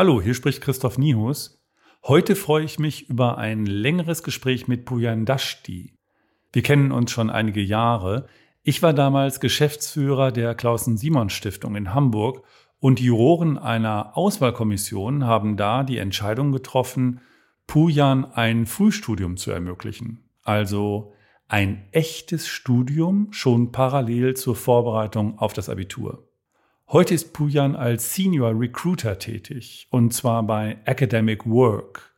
Hallo, hier spricht Christoph Nihus. Heute freue ich mich über ein längeres Gespräch mit Pujan Dashti. Wir kennen uns schon einige Jahre. Ich war damals Geschäftsführer der Klausen-Simon-Stiftung in Hamburg und die Juroren einer Auswahlkommission haben da die Entscheidung getroffen, Pujan ein Frühstudium zu ermöglichen. Also ein echtes Studium schon parallel zur Vorbereitung auf das Abitur. Heute ist Pujan als Senior Recruiter tätig, und zwar bei Academic Work.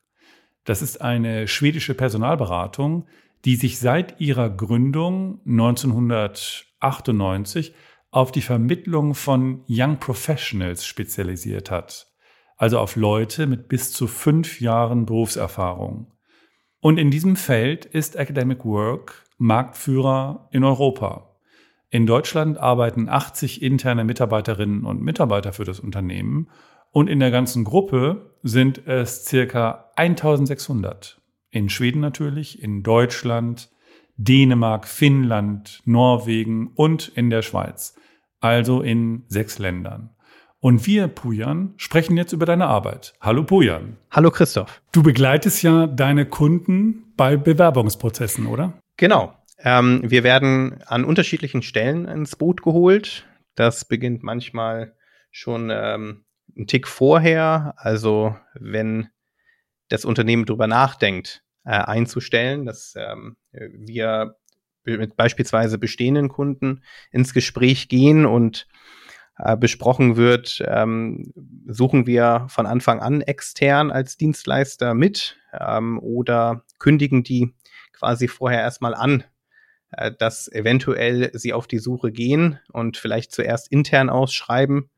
Das ist eine schwedische Personalberatung, die sich seit ihrer Gründung 1998 auf die Vermittlung von Young Professionals spezialisiert hat, also auf Leute mit bis zu fünf Jahren Berufserfahrung. Und in diesem Feld ist Academic Work Marktführer in Europa. In Deutschland arbeiten 80 interne Mitarbeiterinnen und Mitarbeiter für das Unternehmen und in der ganzen Gruppe sind es circa 1600. In Schweden natürlich, in Deutschland, Dänemark, Finnland, Norwegen und in der Schweiz. Also in sechs Ländern. Und wir, Pujan, sprechen jetzt über deine Arbeit. Hallo Pujan. Hallo Christoph. Du begleitest ja deine Kunden bei Bewerbungsprozessen, oder? Genau. Ähm, wir werden an unterschiedlichen Stellen ins Boot geholt. Das beginnt manchmal schon ähm, einen Tick vorher. Also wenn das Unternehmen darüber nachdenkt, äh, einzustellen, dass ähm, wir mit beispielsweise bestehenden Kunden ins Gespräch gehen und äh, besprochen wird, ähm, suchen wir von Anfang an extern als Dienstleister mit ähm, oder kündigen die quasi vorher erstmal an, dass eventuell sie auf die Suche gehen und vielleicht zuerst intern ausschreiben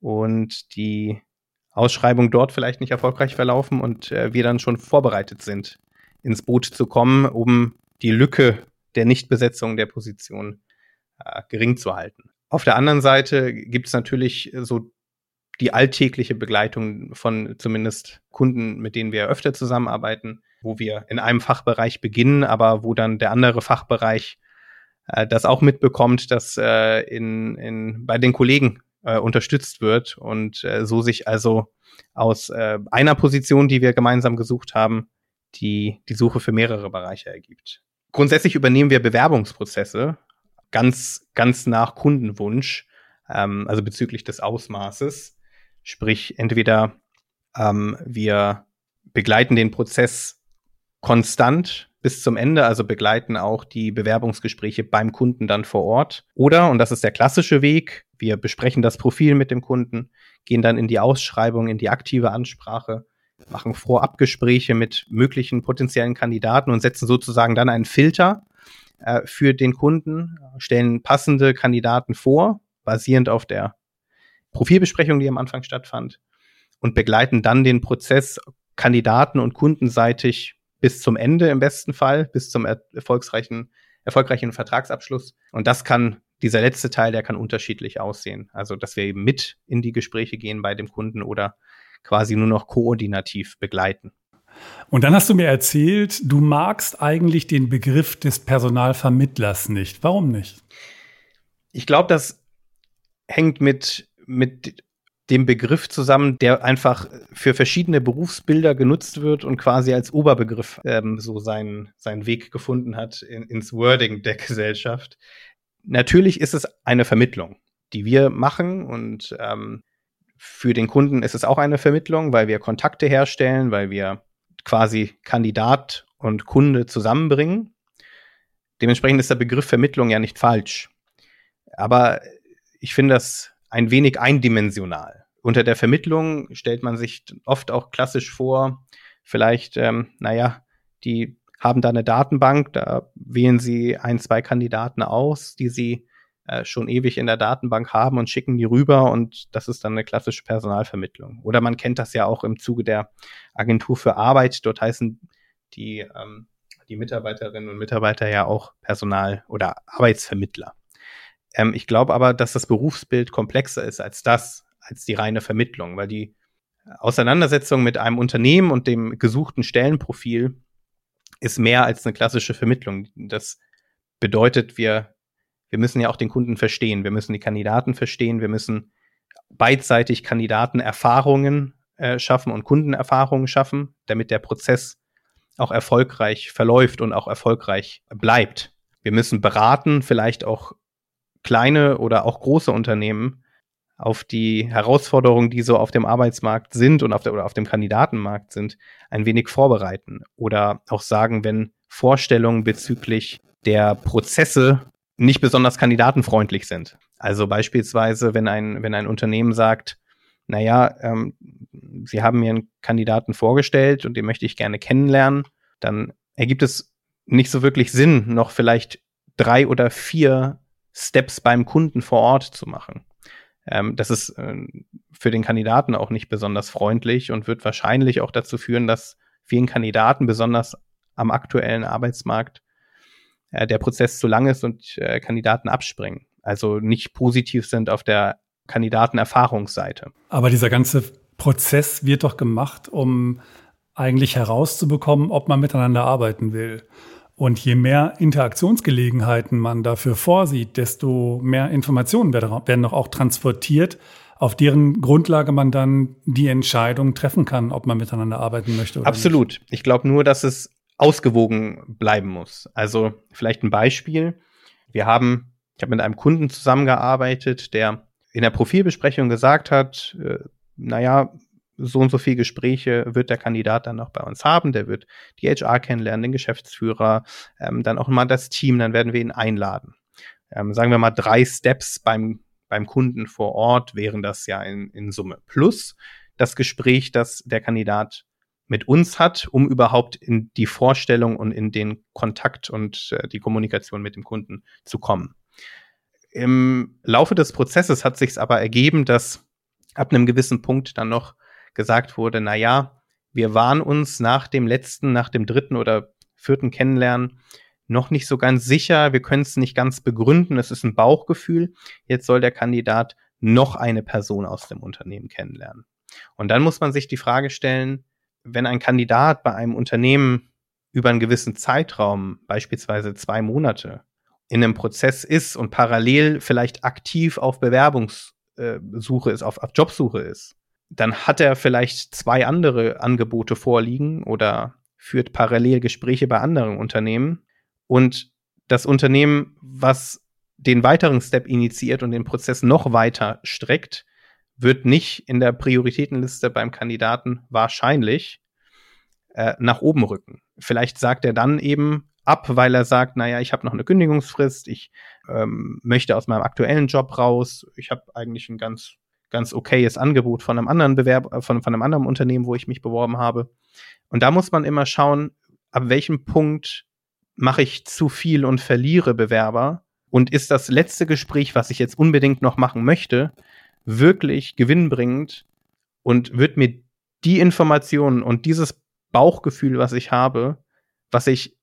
und die Ausschreibung dort vielleicht nicht erfolgreich verlaufen und äh, wir dann schon vorbereitet sind, ins Boot zu kommen, um die Lücke der Nichtbesetzung der Position äh, gering zu halten. Auf der anderen Seite gibt es natürlich so die alltägliche Begleitung von zumindest Kunden, mit denen wir öfter zusammenarbeiten, wo wir in einem Fachbereich beginnen, aber wo dann der andere Fachbereich äh, das auch mitbekommt, dass äh, in, in, bei den Kollegen äh, unterstützt wird und äh, so sich also aus äh, einer Position, die wir gemeinsam gesucht haben, die, die Suche für mehrere Bereiche ergibt. Grundsätzlich übernehmen wir Bewerbungsprozesse ganz, ganz nach Kundenwunsch, ähm, also bezüglich des Ausmaßes. Sprich, entweder ähm, wir begleiten den Prozess konstant bis zum Ende, also begleiten auch die Bewerbungsgespräche beim Kunden dann vor Ort. Oder, und das ist der klassische Weg, wir besprechen das Profil mit dem Kunden, gehen dann in die Ausschreibung, in die aktive Ansprache, machen Vorabgespräche mit möglichen potenziellen Kandidaten und setzen sozusagen dann einen Filter äh, für den Kunden, stellen passende Kandidaten vor, basierend auf der Profilbesprechung, die am Anfang stattfand, und begleiten dann den Prozess Kandidaten- und kundenseitig bis zum Ende im besten Fall, bis zum erfolgsreichen, erfolgreichen Vertragsabschluss. Und das kann, dieser letzte Teil, der kann unterschiedlich aussehen. Also, dass wir eben mit in die Gespräche gehen bei dem Kunden oder quasi nur noch koordinativ begleiten. Und dann hast du mir erzählt, du magst eigentlich den Begriff des Personalvermittlers nicht. Warum nicht? Ich glaube, das hängt mit, mit dem Begriff zusammen, der einfach für verschiedene Berufsbilder genutzt wird und quasi als Oberbegriff ähm, so seinen, seinen Weg gefunden hat in, ins Wording der Gesellschaft. Natürlich ist es eine Vermittlung, die wir machen und ähm, für den Kunden ist es auch eine Vermittlung, weil wir Kontakte herstellen, weil wir quasi Kandidat und Kunde zusammenbringen. Dementsprechend ist der Begriff Vermittlung ja nicht falsch. Aber ich finde das ein wenig eindimensional. Unter der Vermittlung stellt man sich oft auch klassisch vor, vielleicht, ähm, naja, die haben da eine Datenbank, da wählen sie ein, zwei Kandidaten aus, die sie äh, schon ewig in der Datenbank haben und schicken die rüber und das ist dann eine klassische Personalvermittlung. Oder man kennt das ja auch im Zuge der Agentur für Arbeit, dort heißen die, ähm, die Mitarbeiterinnen und Mitarbeiter ja auch Personal- oder Arbeitsvermittler. Ähm, ich glaube aber, dass das Berufsbild komplexer ist als das, als die reine Vermittlung, weil die Auseinandersetzung mit einem Unternehmen und dem gesuchten Stellenprofil ist mehr als eine klassische Vermittlung. Das bedeutet, wir, wir müssen ja auch den Kunden verstehen, wir müssen die Kandidaten verstehen, wir müssen beidseitig Kandidatenerfahrungen äh, schaffen und Kundenerfahrungen schaffen, damit der Prozess auch erfolgreich verläuft und auch erfolgreich bleibt. Wir müssen beraten, vielleicht auch kleine oder auch große Unternehmen auf die Herausforderungen, die so auf dem Arbeitsmarkt sind und auf, der, oder auf dem Kandidatenmarkt sind, ein wenig vorbereiten. Oder auch sagen, wenn Vorstellungen bezüglich der Prozesse nicht besonders kandidatenfreundlich sind. Also beispielsweise, wenn ein, wenn ein Unternehmen sagt, naja, ähm, Sie haben mir einen Kandidaten vorgestellt und den möchte ich gerne kennenlernen, dann ergibt es nicht so wirklich Sinn, noch vielleicht drei oder vier Steps beim Kunden vor Ort zu machen. Ähm, das ist äh, für den Kandidaten auch nicht besonders freundlich und wird wahrscheinlich auch dazu führen, dass vielen Kandidaten, besonders am aktuellen Arbeitsmarkt, äh, der Prozess zu lang ist und äh, Kandidaten abspringen. Also nicht positiv sind auf der Kandidatenerfahrungsseite. Aber dieser ganze Prozess wird doch gemacht, um eigentlich herauszubekommen, ob man miteinander arbeiten will. Und je mehr Interaktionsgelegenheiten man dafür vorsieht, desto mehr Informationen werden doch auch transportiert, auf deren Grundlage man dann die Entscheidung treffen kann, ob man miteinander arbeiten möchte. Oder Absolut. Nicht. Ich glaube nur, dass es ausgewogen bleiben muss. Also vielleicht ein Beispiel. Wir haben, ich habe mit einem Kunden zusammengearbeitet, der in der Profilbesprechung gesagt hat, äh, naja, so und so viele Gespräche wird der Kandidat dann noch bei uns haben. Der wird die HR kennenlernen, den Geschäftsführer, ähm, dann auch mal das Team, dann werden wir ihn einladen. Ähm, sagen wir mal drei Steps beim, beim Kunden vor Ort wären das ja in, in Summe. Plus das Gespräch, das der Kandidat mit uns hat, um überhaupt in die Vorstellung und in den Kontakt und äh, die Kommunikation mit dem Kunden zu kommen. Im Laufe des Prozesses hat sich aber ergeben, dass ab einem gewissen Punkt dann noch gesagt wurde, na ja, wir waren uns nach dem letzten, nach dem dritten oder vierten Kennenlernen noch nicht so ganz sicher. Wir können es nicht ganz begründen. Es ist ein Bauchgefühl. Jetzt soll der Kandidat noch eine Person aus dem Unternehmen kennenlernen. Und dann muss man sich die Frage stellen, wenn ein Kandidat bei einem Unternehmen über einen gewissen Zeitraum, beispielsweise zwei Monate, in einem Prozess ist und parallel vielleicht aktiv auf Bewerbungssuche ist, auf, auf Jobsuche ist, dann hat er vielleicht zwei andere Angebote vorliegen oder führt parallel Gespräche bei anderen Unternehmen. Und das Unternehmen, was den weiteren Step initiiert und den Prozess noch weiter streckt, wird nicht in der Prioritätenliste beim Kandidaten wahrscheinlich äh, nach oben rücken. Vielleicht sagt er dann eben ab, weil er sagt, naja, ich habe noch eine Kündigungsfrist, ich ähm, möchte aus meinem aktuellen Job raus, ich habe eigentlich ein ganz ganz okayes Angebot von einem anderen Bewerb, äh, von, von einem anderen Unternehmen, wo ich mich beworben habe. Und da muss man immer schauen, ab welchem Punkt mache ich zu viel und verliere Bewerber? Und ist das letzte Gespräch, was ich jetzt unbedingt noch machen möchte, wirklich gewinnbringend und wird mir die Informationen und dieses Bauchgefühl, was ich habe, was ich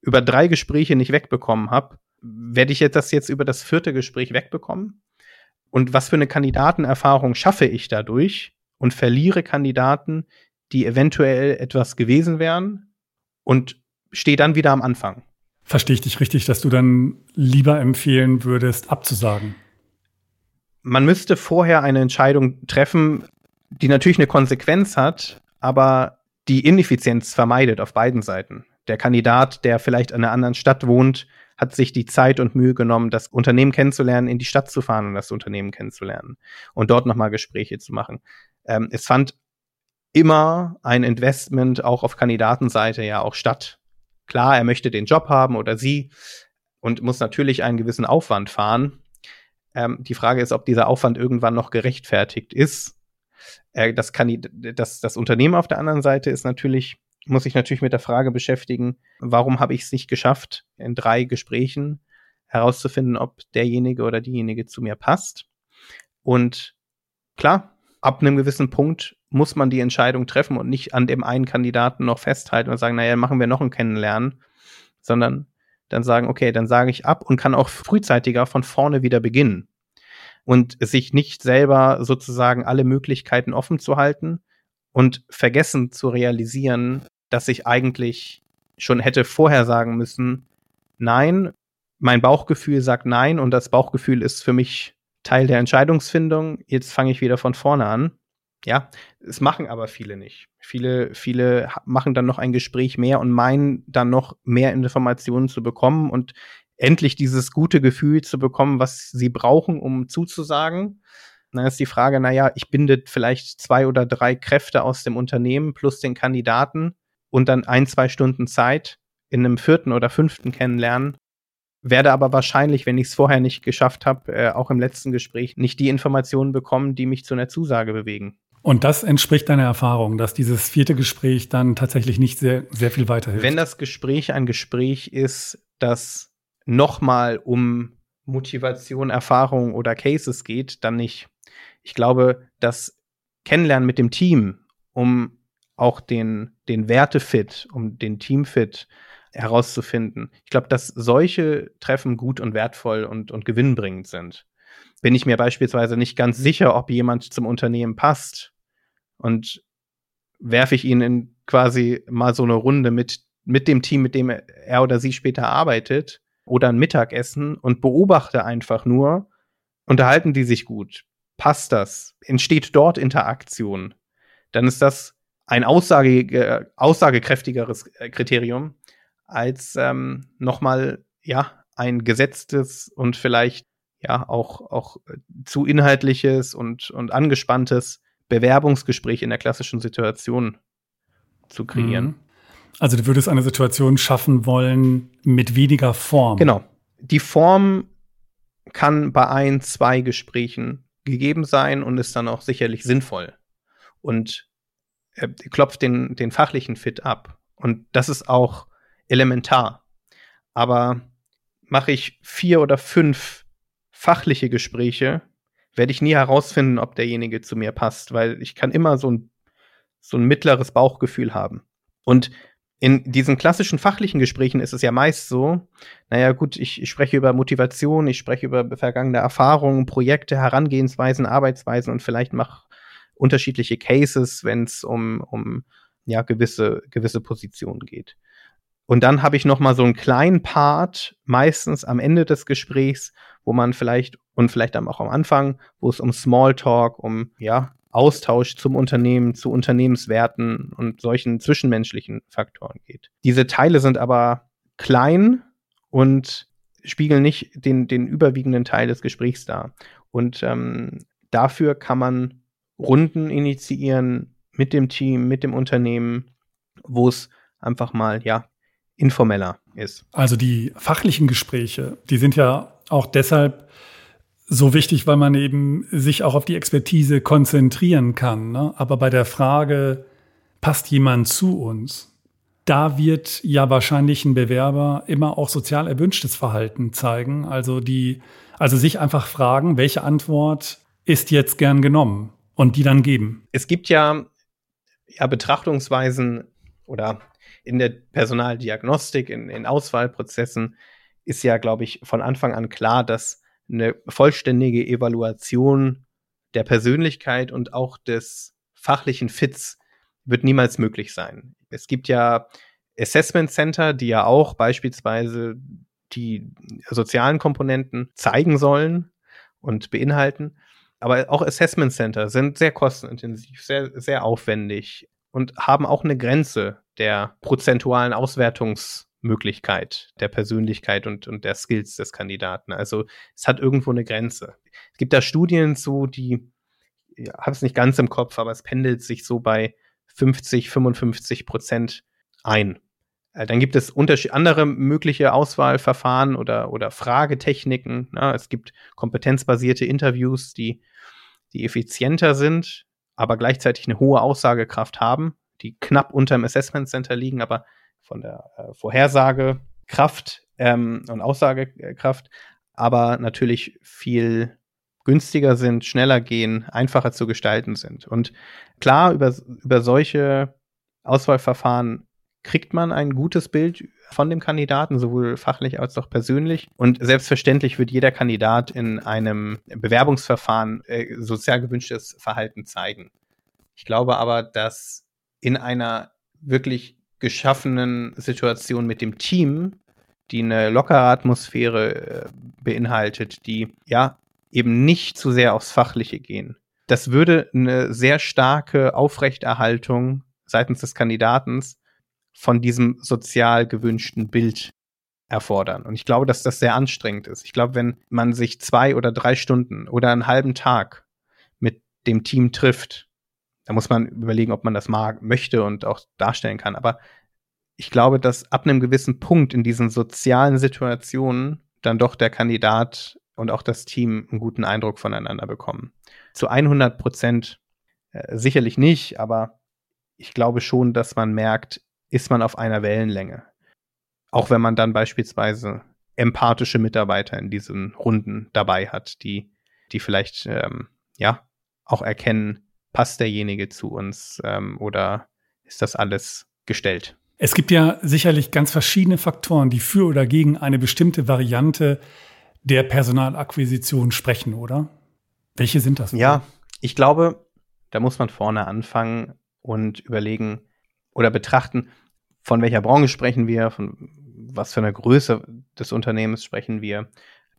über drei Gespräche nicht wegbekommen habe, werde ich jetzt das jetzt über das vierte Gespräch wegbekommen? Und was für eine Kandidatenerfahrung schaffe ich dadurch und verliere Kandidaten, die eventuell etwas gewesen wären und stehe dann wieder am Anfang. Verstehe ich dich richtig, dass du dann lieber empfehlen würdest, abzusagen? Man müsste vorher eine Entscheidung treffen, die natürlich eine Konsequenz hat, aber die Ineffizienz vermeidet auf beiden Seiten. Der Kandidat, der vielleicht in einer anderen Stadt wohnt, hat sich die Zeit und Mühe genommen, das Unternehmen kennenzulernen, in die Stadt zu fahren und das Unternehmen kennenzulernen und dort nochmal Gespräche zu machen. Ähm, es fand immer ein Investment auch auf Kandidatenseite ja auch statt. Klar, er möchte den Job haben oder sie und muss natürlich einen gewissen Aufwand fahren. Ähm, die Frage ist, ob dieser Aufwand irgendwann noch gerechtfertigt ist. Äh, das, kann, das, das Unternehmen auf der anderen Seite ist natürlich muss ich natürlich mit der Frage beschäftigen, warum habe ich es nicht geschafft, in drei Gesprächen herauszufinden, ob derjenige oder diejenige zu mir passt. Und klar, ab einem gewissen Punkt muss man die Entscheidung treffen und nicht an dem einen Kandidaten noch festhalten und sagen, naja, machen wir noch ein Kennenlernen, sondern dann sagen, okay, dann sage ich ab und kann auch frühzeitiger von vorne wieder beginnen. Und sich nicht selber sozusagen alle Möglichkeiten offen zu halten und vergessen zu realisieren, dass ich eigentlich schon hätte vorher sagen müssen, nein, mein Bauchgefühl sagt nein und das Bauchgefühl ist für mich Teil der Entscheidungsfindung. Jetzt fange ich wieder von vorne an. ja, es machen aber viele nicht. Viele, viele machen dann noch ein Gespräch mehr und meinen dann noch mehr Informationen zu bekommen und endlich dieses gute Gefühl zu bekommen, was sie brauchen, um zuzusagen. Dann ist die Frage, naja, ich binde vielleicht zwei oder drei Kräfte aus dem Unternehmen plus den Kandidaten und dann ein, zwei Stunden Zeit in einem vierten oder fünften kennenlernen. Werde aber wahrscheinlich, wenn ich es vorher nicht geschafft habe, äh, auch im letzten Gespräch nicht die Informationen bekommen, die mich zu einer Zusage bewegen. Und das entspricht deiner Erfahrung, dass dieses vierte Gespräch dann tatsächlich nicht sehr, sehr viel weiterhilft. Wenn das Gespräch ein Gespräch ist, das nochmal um Motivation, Erfahrung oder Cases geht, dann nicht. Ich glaube, das Kennenlernen mit dem Team, um auch den, den Wertefit, um den Teamfit herauszufinden. Ich glaube, dass solche Treffen gut und wertvoll und, und gewinnbringend sind. Bin ich mir beispielsweise nicht ganz sicher, ob jemand zum Unternehmen passt, und werfe ich ihn in quasi mal so eine Runde mit, mit dem Team, mit dem er oder sie später arbeitet oder ein Mittagessen und beobachte einfach nur, unterhalten die sich gut, passt das, entsteht dort Interaktion, dann ist das ein aussage, aussagekräftigeres Kriterium als ähm, nochmal, ja, ein gesetztes und vielleicht ja auch, auch zu inhaltliches und, und angespanntes Bewerbungsgespräch in der klassischen Situation zu kreieren. Mhm. Also du würdest eine Situation schaffen wollen mit weniger Form. Genau. Die Form kann bei ein, zwei Gesprächen gegeben sein und ist dann auch sicherlich sinnvoll. Und äh, klopft den, den fachlichen Fit ab. Und das ist auch elementar. Aber mache ich vier oder fünf fachliche Gespräche, werde ich nie herausfinden, ob derjenige zu mir passt, weil ich kann immer so ein, so ein mittleres Bauchgefühl haben. Und in diesen klassischen fachlichen Gesprächen ist es ja meist so, naja gut, ich, ich spreche über Motivation, ich spreche über vergangene Erfahrungen, Projekte, Herangehensweisen, Arbeitsweisen und vielleicht mache unterschiedliche Cases, wenn es um, um ja, gewisse, gewisse Positionen geht. Und dann habe ich noch mal so einen kleinen Part, meistens am Ende des Gesprächs, wo man vielleicht und vielleicht dann auch am Anfang, wo es um Smalltalk, um ja Austausch zum Unternehmen, zu Unternehmenswerten und solchen zwischenmenschlichen Faktoren geht. Diese Teile sind aber klein und spiegeln nicht den, den überwiegenden Teil des Gesprächs dar. Und ähm, dafür kann man Runden initiieren mit dem Team, mit dem Unternehmen, wo es einfach mal ja informeller ist. Also die fachlichen Gespräche, die sind ja auch deshalb so wichtig, weil man eben sich auch auf die Expertise konzentrieren kann. Ne? Aber bei der Frage, passt jemand zu uns? Da wird ja wahrscheinlich ein Bewerber immer auch sozial erwünschtes Verhalten zeigen. Also die, also sich einfach fragen, welche Antwort ist jetzt gern genommen und die dann geben. Es gibt ja, ja Betrachtungsweisen oder in der Personaldiagnostik, in, in Auswahlprozessen ist ja, glaube ich, von Anfang an klar, dass eine vollständige Evaluation der Persönlichkeit und auch des fachlichen Fits wird niemals möglich sein. Es gibt ja Assessment Center, die ja auch beispielsweise die sozialen Komponenten zeigen sollen und beinhalten. Aber auch Assessment Center sind sehr kostenintensiv, sehr, sehr aufwendig und haben auch eine Grenze der prozentualen Auswertungsmöglichkeit der Persönlichkeit und, und der Skills des Kandidaten. Also es hat irgendwo eine Grenze. Es gibt da Studien zu, die, ich habe es nicht ganz im Kopf, aber es pendelt sich so bei 50, 55 Prozent ein. Äh, dann gibt es andere mögliche Auswahlverfahren oder, oder Fragetechniken. Ja, es gibt kompetenzbasierte Interviews, die, die effizienter sind, aber gleichzeitig eine hohe Aussagekraft haben die knapp unter dem Assessment Center liegen, aber von der äh, Vorhersagekraft ähm, und Aussagekraft, aber natürlich viel günstiger sind, schneller gehen, einfacher zu gestalten sind. Und klar, über, über solche Auswahlverfahren kriegt man ein gutes Bild von dem Kandidaten, sowohl fachlich als auch persönlich. Und selbstverständlich wird jeder Kandidat in einem Bewerbungsverfahren äh, sozial gewünschtes Verhalten zeigen. Ich glaube aber, dass in einer wirklich geschaffenen Situation mit dem Team, die eine lockere Atmosphäre äh, beinhaltet, die ja eben nicht zu sehr aufs Fachliche gehen, das würde eine sehr starke Aufrechterhaltung seitens des Kandidatens von diesem sozial gewünschten Bild erfordern. Und ich glaube, dass das sehr anstrengend ist. Ich glaube, wenn man sich zwei oder drei Stunden oder einen halben Tag mit dem Team trifft, da muss man überlegen, ob man das mag, möchte und auch darstellen kann. Aber ich glaube, dass ab einem gewissen Punkt in diesen sozialen Situationen dann doch der Kandidat und auch das Team einen guten Eindruck voneinander bekommen. Zu 100 Prozent äh, sicherlich nicht, aber ich glaube schon, dass man merkt, ist man auf einer Wellenlänge. Auch wenn man dann beispielsweise empathische Mitarbeiter in diesen Runden dabei hat, die, die vielleicht ähm, ja auch erkennen, passt derjenige zu uns ähm, oder ist das alles gestellt? Es gibt ja sicherlich ganz verschiedene Faktoren, die für oder gegen eine bestimmte Variante der Personalakquisition sprechen, oder? Welche sind das? Ja, ich glaube, da muss man vorne anfangen und überlegen oder betrachten, von welcher Branche sprechen wir, von was für einer Größe des Unternehmens sprechen wir.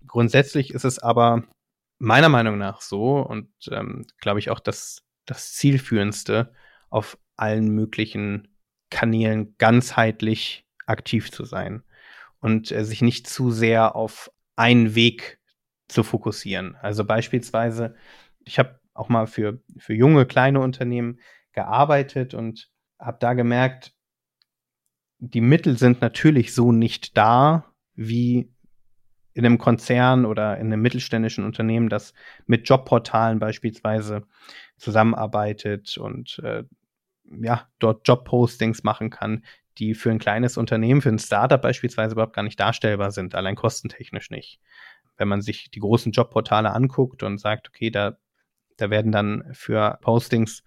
Grundsätzlich ist es aber meiner Meinung nach so und ähm, glaube ich auch das, das zielführendste, auf allen möglichen Kanälen ganzheitlich aktiv zu sein und äh, sich nicht zu sehr auf einen Weg zu fokussieren. Also beispielsweise, ich habe auch mal für, für junge, kleine Unternehmen gearbeitet und habe da gemerkt, die Mittel sind natürlich so nicht da, wie in einem Konzern oder in einem mittelständischen Unternehmen, das mit Jobportalen beispielsweise zusammenarbeitet und äh, ja, dort Jobpostings machen kann, die für ein kleines Unternehmen, für ein Startup beispielsweise überhaupt gar nicht darstellbar sind, allein kostentechnisch nicht. Wenn man sich die großen Jobportale anguckt und sagt, okay, da, da werden dann für Postings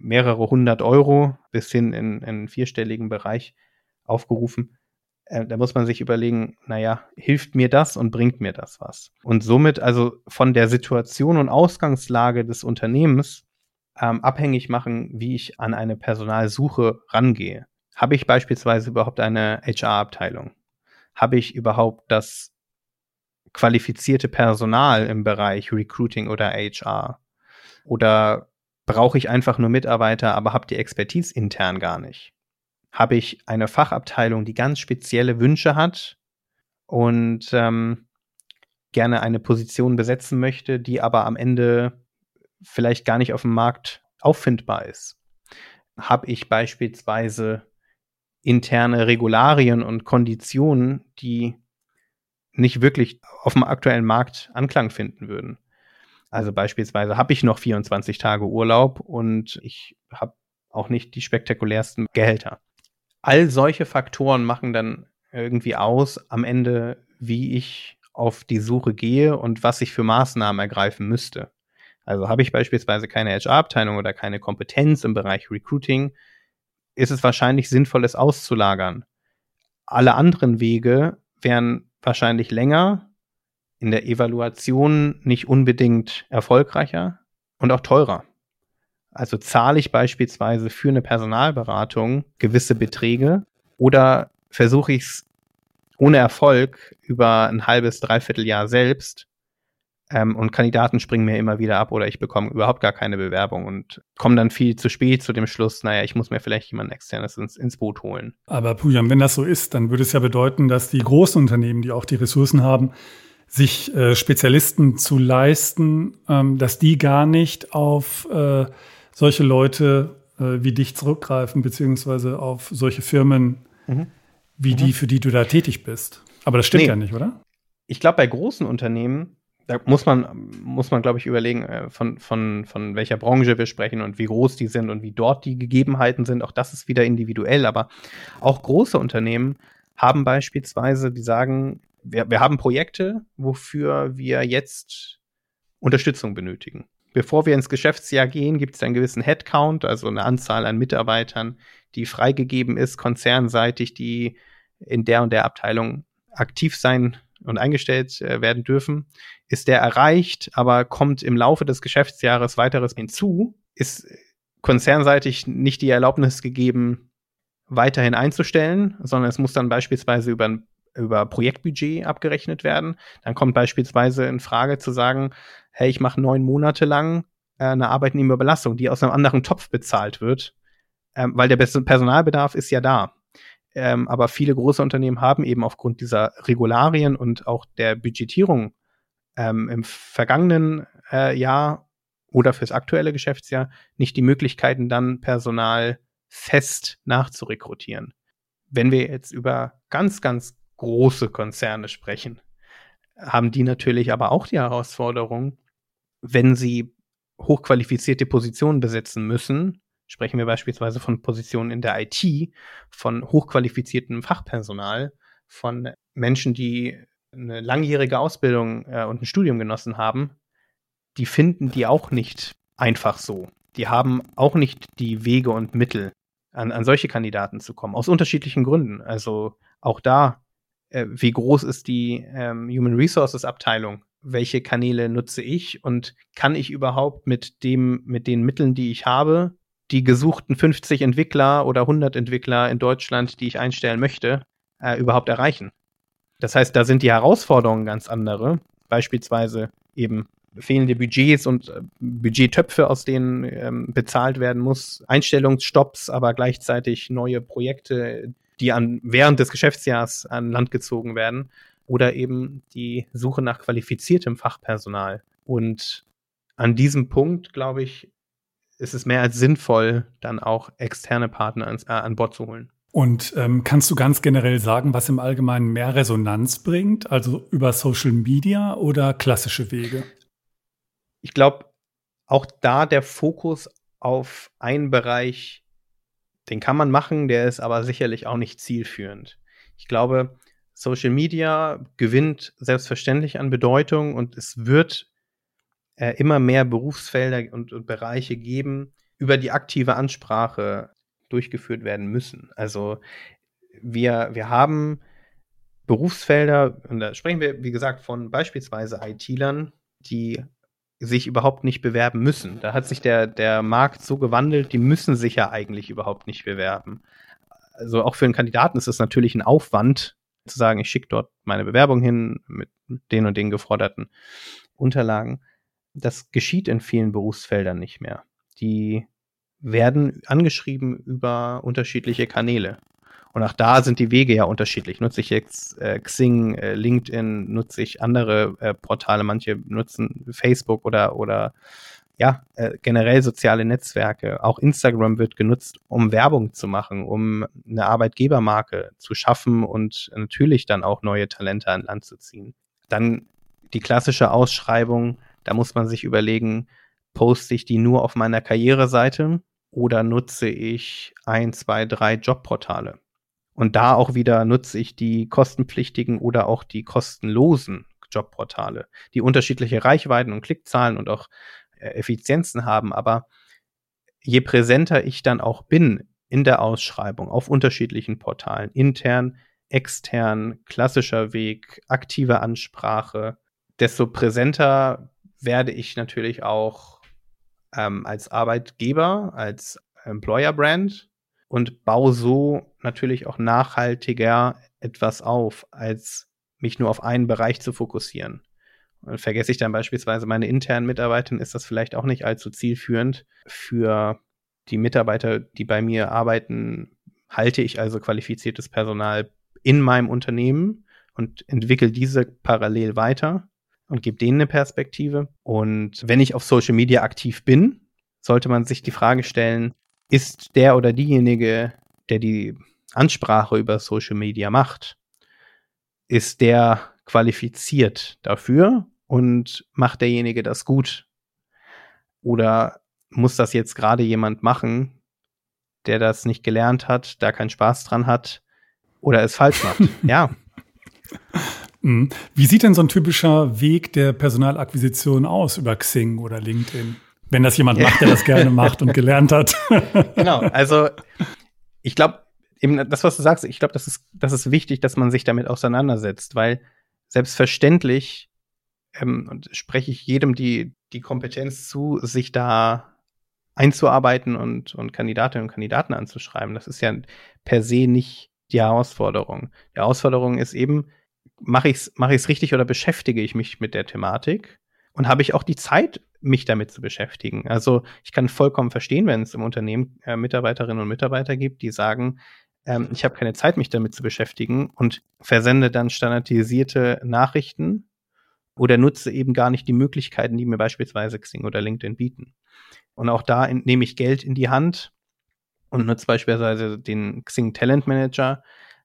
mehrere hundert Euro bis hin in, in einen vierstelligen Bereich aufgerufen, äh, da muss man sich überlegen, naja, hilft mir das und bringt mir das was? Und somit also von der Situation und Ausgangslage des Unternehmens ähm, abhängig machen, wie ich an eine Personalsuche rangehe. Habe ich beispielsweise überhaupt eine HR-Abteilung? Habe ich überhaupt das qualifizierte Personal im Bereich Recruiting oder HR? Oder brauche ich einfach nur Mitarbeiter, aber habe die Expertise intern gar nicht? Habe ich eine Fachabteilung, die ganz spezielle Wünsche hat und ähm, gerne eine Position besetzen möchte, die aber am Ende vielleicht gar nicht auf dem Markt auffindbar ist? Habe ich beispielsweise interne Regularien und Konditionen, die nicht wirklich auf dem aktuellen Markt Anklang finden würden. Also beispielsweise habe ich noch 24 Tage Urlaub und ich habe auch nicht die spektakulärsten Gehälter. All solche Faktoren machen dann irgendwie aus am Ende, wie ich auf die Suche gehe und was ich für Maßnahmen ergreifen müsste. Also habe ich beispielsweise keine HR-Abteilung oder keine Kompetenz im Bereich Recruiting, ist es wahrscheinlich sinnvoll, es auszulagern. Alle anderen Wege wären wahrscheinlich länger, in der Evaluation nicht unbedingt erfolgreicher und auch teurer. Also zahle ich beispielsweise für eine Personalberatung gewisse Beträge oder versuche ich es ohne Erfolg über ein halbes, dreiviertel Jahr selbst ähm, und Kandidaten springen mir immer wieder ab oder ich bekomme überhaupt gar keine Bewerbung und komme dann viel zu spät zu dem Schluss, naja, ich muss mir vielleicht jemand externes ins, ins Boot holen. Aber Pujam, wenn das so ist, dann würde es ja bedeuten, dass die großen Unternehmen, die auch die Ressourcen haben, sich äh, Spezialisten zu leisten, ähm, dass die gar nicht auf äh, solche Leute äh, wie dich zurückgreifen, beziehungsweise auf solche Firmen mhm. wie mhm. die, für die du da tätig bist. Aber das stimmt nee. ja nicht, oder? Ich glaube, bei großen Unternehmen da muss man, muss man, glaube ich, überlegen, äh, von, von, von welcher Branche wir sprechen und wie groß die sind und wie dort die Gegebenheiten sind. Auch das ist wieder individuell, aber auch große Unternehmen haben beispielsweise, die sagen, wir, wir haben Projekte, wofür wir jetzt Unterstützung benötigen. Bevor wir ins Geschäftsjahr gehen, gibt es einen gewissen Headcount, also eine Anzahl an Mitarbeitern, die freigegeben ist, konzernseitig, die in der und der Abteilung aktiv sein und eingestellt äh, werden dürfen. Ist der erreicht, aber kommt im Laufe des Geschäftsjahres weiteres hinzu, ist konzernseitig nicht die Erlaubnis gegeben, weiterhin einzustellen, sondern es muss dann beispielsweise über über Projektbudget abgerechnet werden. Dann kommt beispielsweise in Frage zu sagen, hey, ich mache neun Monate lang äh, eine Arbeitnehmerbelastung, die aus einem anderen Topf bezahlt wird, ähm, weil der Personalbedarf ist ja da. Ähm, aber viele große Unternehmen haben eben aufgrund dieser Regularien und auch der Budgetierung ähm, im vergangenen äh, Jahr oder fürs aktuelle Geschäftsjahr nicht die Möglichkeiten, dann Personal fest nachzurekrutieren. Wenn wir jetzt über ganz, ganz große Konzerne sprechen, haben die natürlich aber auch die Herausforderung, wenn sie hochqualifizierte Positionen besetzen müssen, sprechen wir beispielsweise von Positionen in der IT, von hochqualifiziertem Fachpersonal, von Menschen, die eine langjährige Ausbildung äh, und ein Studium genossen haben, die finden die auch nicht einfach so. Die haben auch nicht die Wege und Mittel, an, an solche Kandidaten zu kommen, aus unterschiedlichen Gründen. Also auch da, äh, wie groß ist die ähm, Human Resources Abteilung? Welche Kanäle nutze ich und kann ich überhaupt mit dem, mit den Mitteln, die ich habe, die gesuchten 50 Entwickler oder 100 Entwickler in Deutschland, die ich einstellen möchte, äh, überhaupt erreichen? Das heißt, da sind die Herausforderungen ganz andere. Beispielsweise eben fehlende Budgets und äh, Budgettöpfe, aus denen ähm, bezahlt werden muss, Einstellungsstopps, aber gleichzeitig neue Projekte, die an, während des Geschäftsjahrs an Land gezogen werden oder eben die Suche nach qualifiziertem Fachpersonal. Und an diesem Punkt, glaube ich, ist es mehr als sinnvoll, dann auch externe Partner ans, äh, an Bord zu holen. Und ähm, kannst du ganz generell sagen, was im Allgemeinen mehr Resonanz bringt, also über Social Media oder klassische Wege? Ich glaube, auch da der Fokus auf einen Bereich, den kann man machen, der ist aber sicherlich auch nicht zielführend. Ich glaube, Social Media gewinnt selbstverständlich an Bedeutung und es wird äh, immer mehr Berufsfelder und, und Bereiche geben, über die aktive Ansprache durchgeführt werden müssen. Also wir, wir haben Berufsfelder, und da sprechen wir, wie gesagt, von beispielsweise IT-Lern, die sich überhaupt nicht bewerben müssen. Da hat sich der, der Markt so gewandelt, die müssen sich ja eigentlich überhaupt nicht bewerben. Also auch für einen Kandidaten ist es natürlich ein Aufwand, zu sagen, ich schicke dort meine Bewerbung hin mit den und den geforderten Unterlagen. Das geschieht in vielen Berufsfeldern nicht mehr. Die werden angeschrieben über unterschiedliche Kanäle. Und auch da sind die Wege ja unterschiedlich. Nutze ich jetzt äh, Xing, äh, LinkedIn, nutze ich andere äh, Portale, manche nutzen Facebook oder, oder ja, äh, generell soziale Netzwerke. Auch Instagram wird genutzt, um Werbung zu machen, um eine Arbeitgebermarke zu schaffen und natürlich dann auch neue Talente an Land zu ziehen. Dann die klassische Ausschreibung, da muss man sich überlegen, poste ich die nur auf meiner Karriereseite oder nutze ich ein, zwei, drei Jobportale? Und da auch wieder nutze ich die kostenpflichtigen oder auch die kostenlosen Jobportale, die unterschiedliche Reichweiten und Klickzahlen und auch äh, Effizienzen haben. Aber je präsenter ich dann auch bin in der Ausschreibung auf unterschiedlichen Portalen, intern, extern, klassischer Weg, aktive Ansprache, desto präsenter werde ich natürlich auch ähm, als Arbeitgeber, als Employer Brand und baue so natürlich auch nachhaltiger etwas auf, als mich nur auf einen Bereich zu fokussieren. Und vergesse ich dann beispielsweise meine internen Mitarbeiter, ist das vielleicht auch nicht allzu zielführend. Für die Mitarbeiter, die bei mir arbeiten, halte ich also qualifiziertes Personal in meinem Unternehmen und entwickle diese parallel weiter und gebe denen eine Perspektive. Und wenn ich auf Social Media aktiv bin, sollte man sich die Frage stellen, ist der oder diejenige, der die Ansprache über Social Media macht, ist der qualifiziert dafür und macht derjenige das gut? Oder muss das jetzt gerade jemand machen, der das nicht gelernt hat, da keinen Spaß dran hat oder es falsch macht? ja. Mhm. Wie sieht denn so ein typischer Weg der Personalakquisition aus über Xing oder LinkedIn? Wenn das jemand macht, der das gerne macht und gelernt hat. genau, also ich glaube, eben das, was du sagst, ich glaube, das ist, das ist wichtig, dass man sich damit auseinandersetzt, weil selbstverständlich ähm, und spreche ich jedem die, die Kompetenz zu, sich da einzuarbeiten und, und Kandidatinnen und Kandidaten anzuschreiben. Das ist ja per se nicht die Herausforderung. Die Herausforderung ist eben, mache ich es mach ich's richtig oder beschäftige ich mich mit der Thematik? Und habe ich auch die Zeit, mich damit zu beschäftigen. Also ich kann vollkommen verstehen, wenn es im Unternehmen äh, Mitarbeiterinnen und Mitarbeiter gibt, die sagen, ähm, ich habe keine Zeit, mich damit zu beschäftigen und versende dann standardisierte Nachrichten oder nutze eben gar nicht die Möglichkeiten, die mir beispielsweise Xing oder LinkedIn bieten. Und auch da nehme ich Geld in die Hand und nutze beispielsweise den Xing Talent Manager,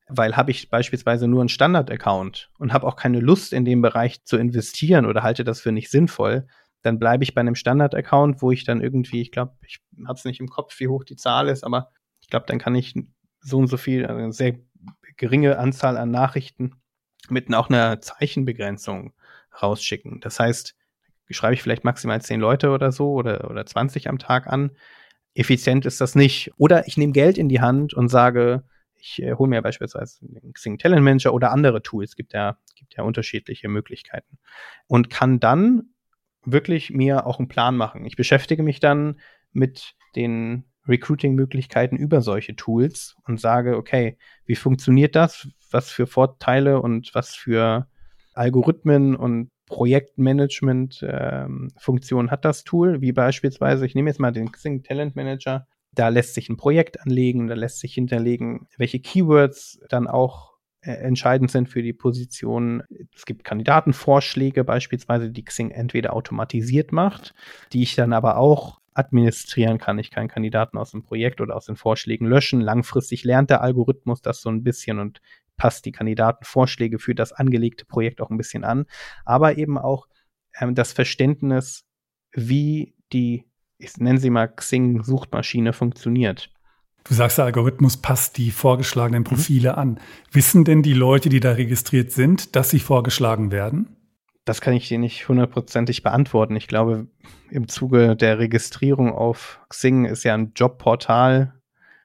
weil habe ich beispielsweise nur einen Standard-Account und habe auch keine Lust in dem Bereich zu investieren oder halte das für nicht sinnvoll, dann bleibe ich bei einem Standard-Account, wo ich dann irgendwie, ich glaube, ich habe es nicht im Kopf, wie hoch die Zahl ist, aber ich glaube, dann kann ich so und so viel, also eine sehr geringe Anzahl an Nachrichten mit auch einer Zeichenbegrenzung rausschicken. Das heißt, schreibe ich vielleicht maximal zehn Leute oder so oder, oder 20 am Tag an. Effizient ist das nicht. Oder ich nehme Geld in die Hand und sage, ich äh, hole mir beispielsweise den Xing Talent Manager oder andere Tools. Es gibt ja, gibt ja unterschiedliche Möglichkeiten. Und kann dann wirklich mir auch einen Plan machen. Ich beschäftige mich dann mit den Recruiting-Möglichkeiten über solche Tools und sage, okay, wie funktioniert das? Was für Vorteile und was für Algorithmen und Projektmanagement-Funktionen ähm, hat das Tool? Wie beispielsweise, ich nehme jetzt mal den Xing Talent Manager. Da lässt sich ein Projekt anlegen, da lässt sich hinterlegen, welche Keywords dann auch äh, entscheidend sind für die Position. Es gibt Kandidatenvorschläge beispielsweise, die Xing entweder automatisiert macht, die ich dann aber auch administrieren kann. Ich kann Kandidaten aus dem Projekt oder aus den Vorschlägen löschen. Langfristig lernt der Algorithmus das so ein bisschen und passt die Kandidatenvorschläge für das angelegte Projekt auch ein bisschen an. Aber eben auch ähm, das Verständnis, wie die, ich nenne sie mal Xing-Suchmaschine funktioniert. Du sagst, der Algorithmus passt die vorgeschlagenen mhm. Profile mhm. an. Wissen denn die Leute, die da registriert sind, dass sie vorgeschlagen werden? Das kann ich dir nicht hundertprozentig beantworten. Ich glaube, im Zuge der Registrierung auf Xing ist ja ein Jobportal.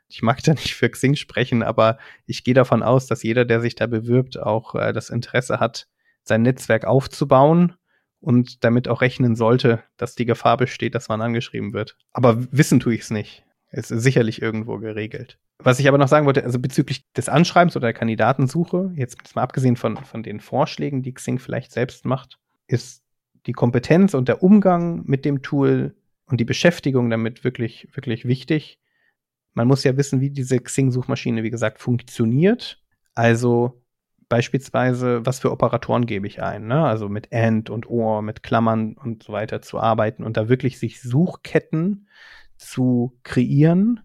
Ich mag da nicht für Xing sprechen, aber ich gehe davon aus, dass jeder, der sich da bewirbt, auch äh, das Interesse hat, sein Netzwerk aufzubauen und damit auch rechnen sollte, dass die Gefahr besteht, dass man angeschrieben wird. Aber wissen tue ich es nicht. Ist sicherlich irgendwo geregelt. Was ich aber noch sagen wollte, also bezüglich des Anschreibens oder der Kandidatensuche, jetzt mal abgesehen von, von den Vorschlägen, die Xing vielleicht selbst macht, ist die Kompetenz und der Umgang mit dem Tool und die Beschäftigung damit wirklich, wirklich wichtig. Man muss ja wissen, wie diese Xing-Suchmaschine, wie gesagt, funktioniert. Also beispielsweise, was für Operatoren gebe ich ein, ne? Also mit AND und OR, mit Klammern und so weiter zu arbeiten und da wirklich sich Suchketten zu kreieren,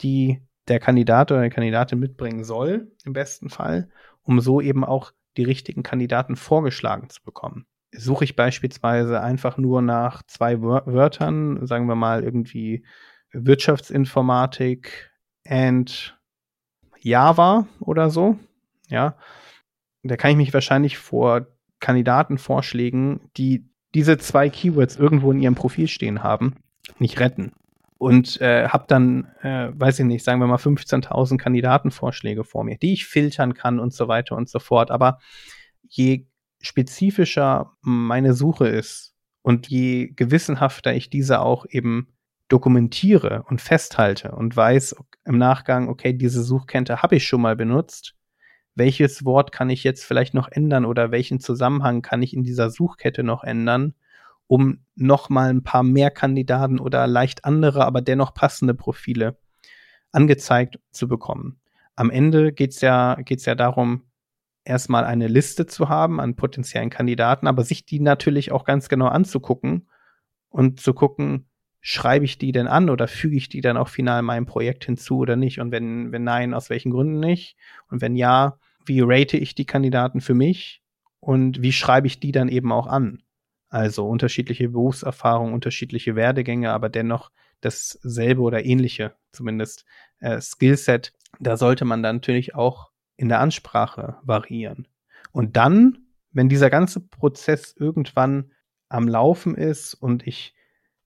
die der Kandidat oder die Kandidatin mitbringen soll, im besten Fall, um so eben auch die richtigen Kandidaten vorgeschlagen zu bekommen. Suche ich beispielsweise einfach nur nach zwei Wörtern, sagen wir mal irgendwie Wirtschaftsinformatik and Java oder so, ja, da kann ich mich wahrscheinlich vor Kandidaten vorschlägen, die diese zwei Keywords irgendwo in ihrem Profil stehen haben, nicht retten und äh, habe dann, äh, weiß ich nicht, sagen wir mal 15.000 Kandidatenvorschläge vor mir, die ich filtern kann und so weiter und so fort. Aber je spezifischer meine Suche ist und je gewissenhafter ich diese auch eben dokumentiere und festhalte und weiß im Nachgang, okay, diese Suchkette habe ich schon mal benutzt. Welches Wort kann ich jetzt vielleicht noch ändern oder welchen Zusammenhang kann ich in dieser Suchkette noch ändern, um noch mal ein paar mehr Kandidaten oder leicht andere, aber dennoch passende Profile angezeigt zu bekommen. Am Ende geht's ja, geht's ja darum, erstmal eine Liste zu haben an potenziellen Kandidaten, aber sich die natürlich auch ganz genau anzugucken und zu gucken, schreibe ich die denn an oder füge ich die dann auch final meinem Projekt hinzu oder nicht? Und wenn, wenn nein, aus welchen Gründen nicht? Und wenn ja, wie rate ich die Kandidaten für mich? Und wie schreibe ich die dann eben auch an? Also unterschiedliche Berufserfahrungen, unterschiedliche Werdegänge, aber dennoch dasselbe oder ähnliche, zumindest äh, Skillset. Da sollte man dann natürlich auch in der Ansprache variieren. Und dann, wenn dieser ganze Prozess irgendwann am Laufen ist und ich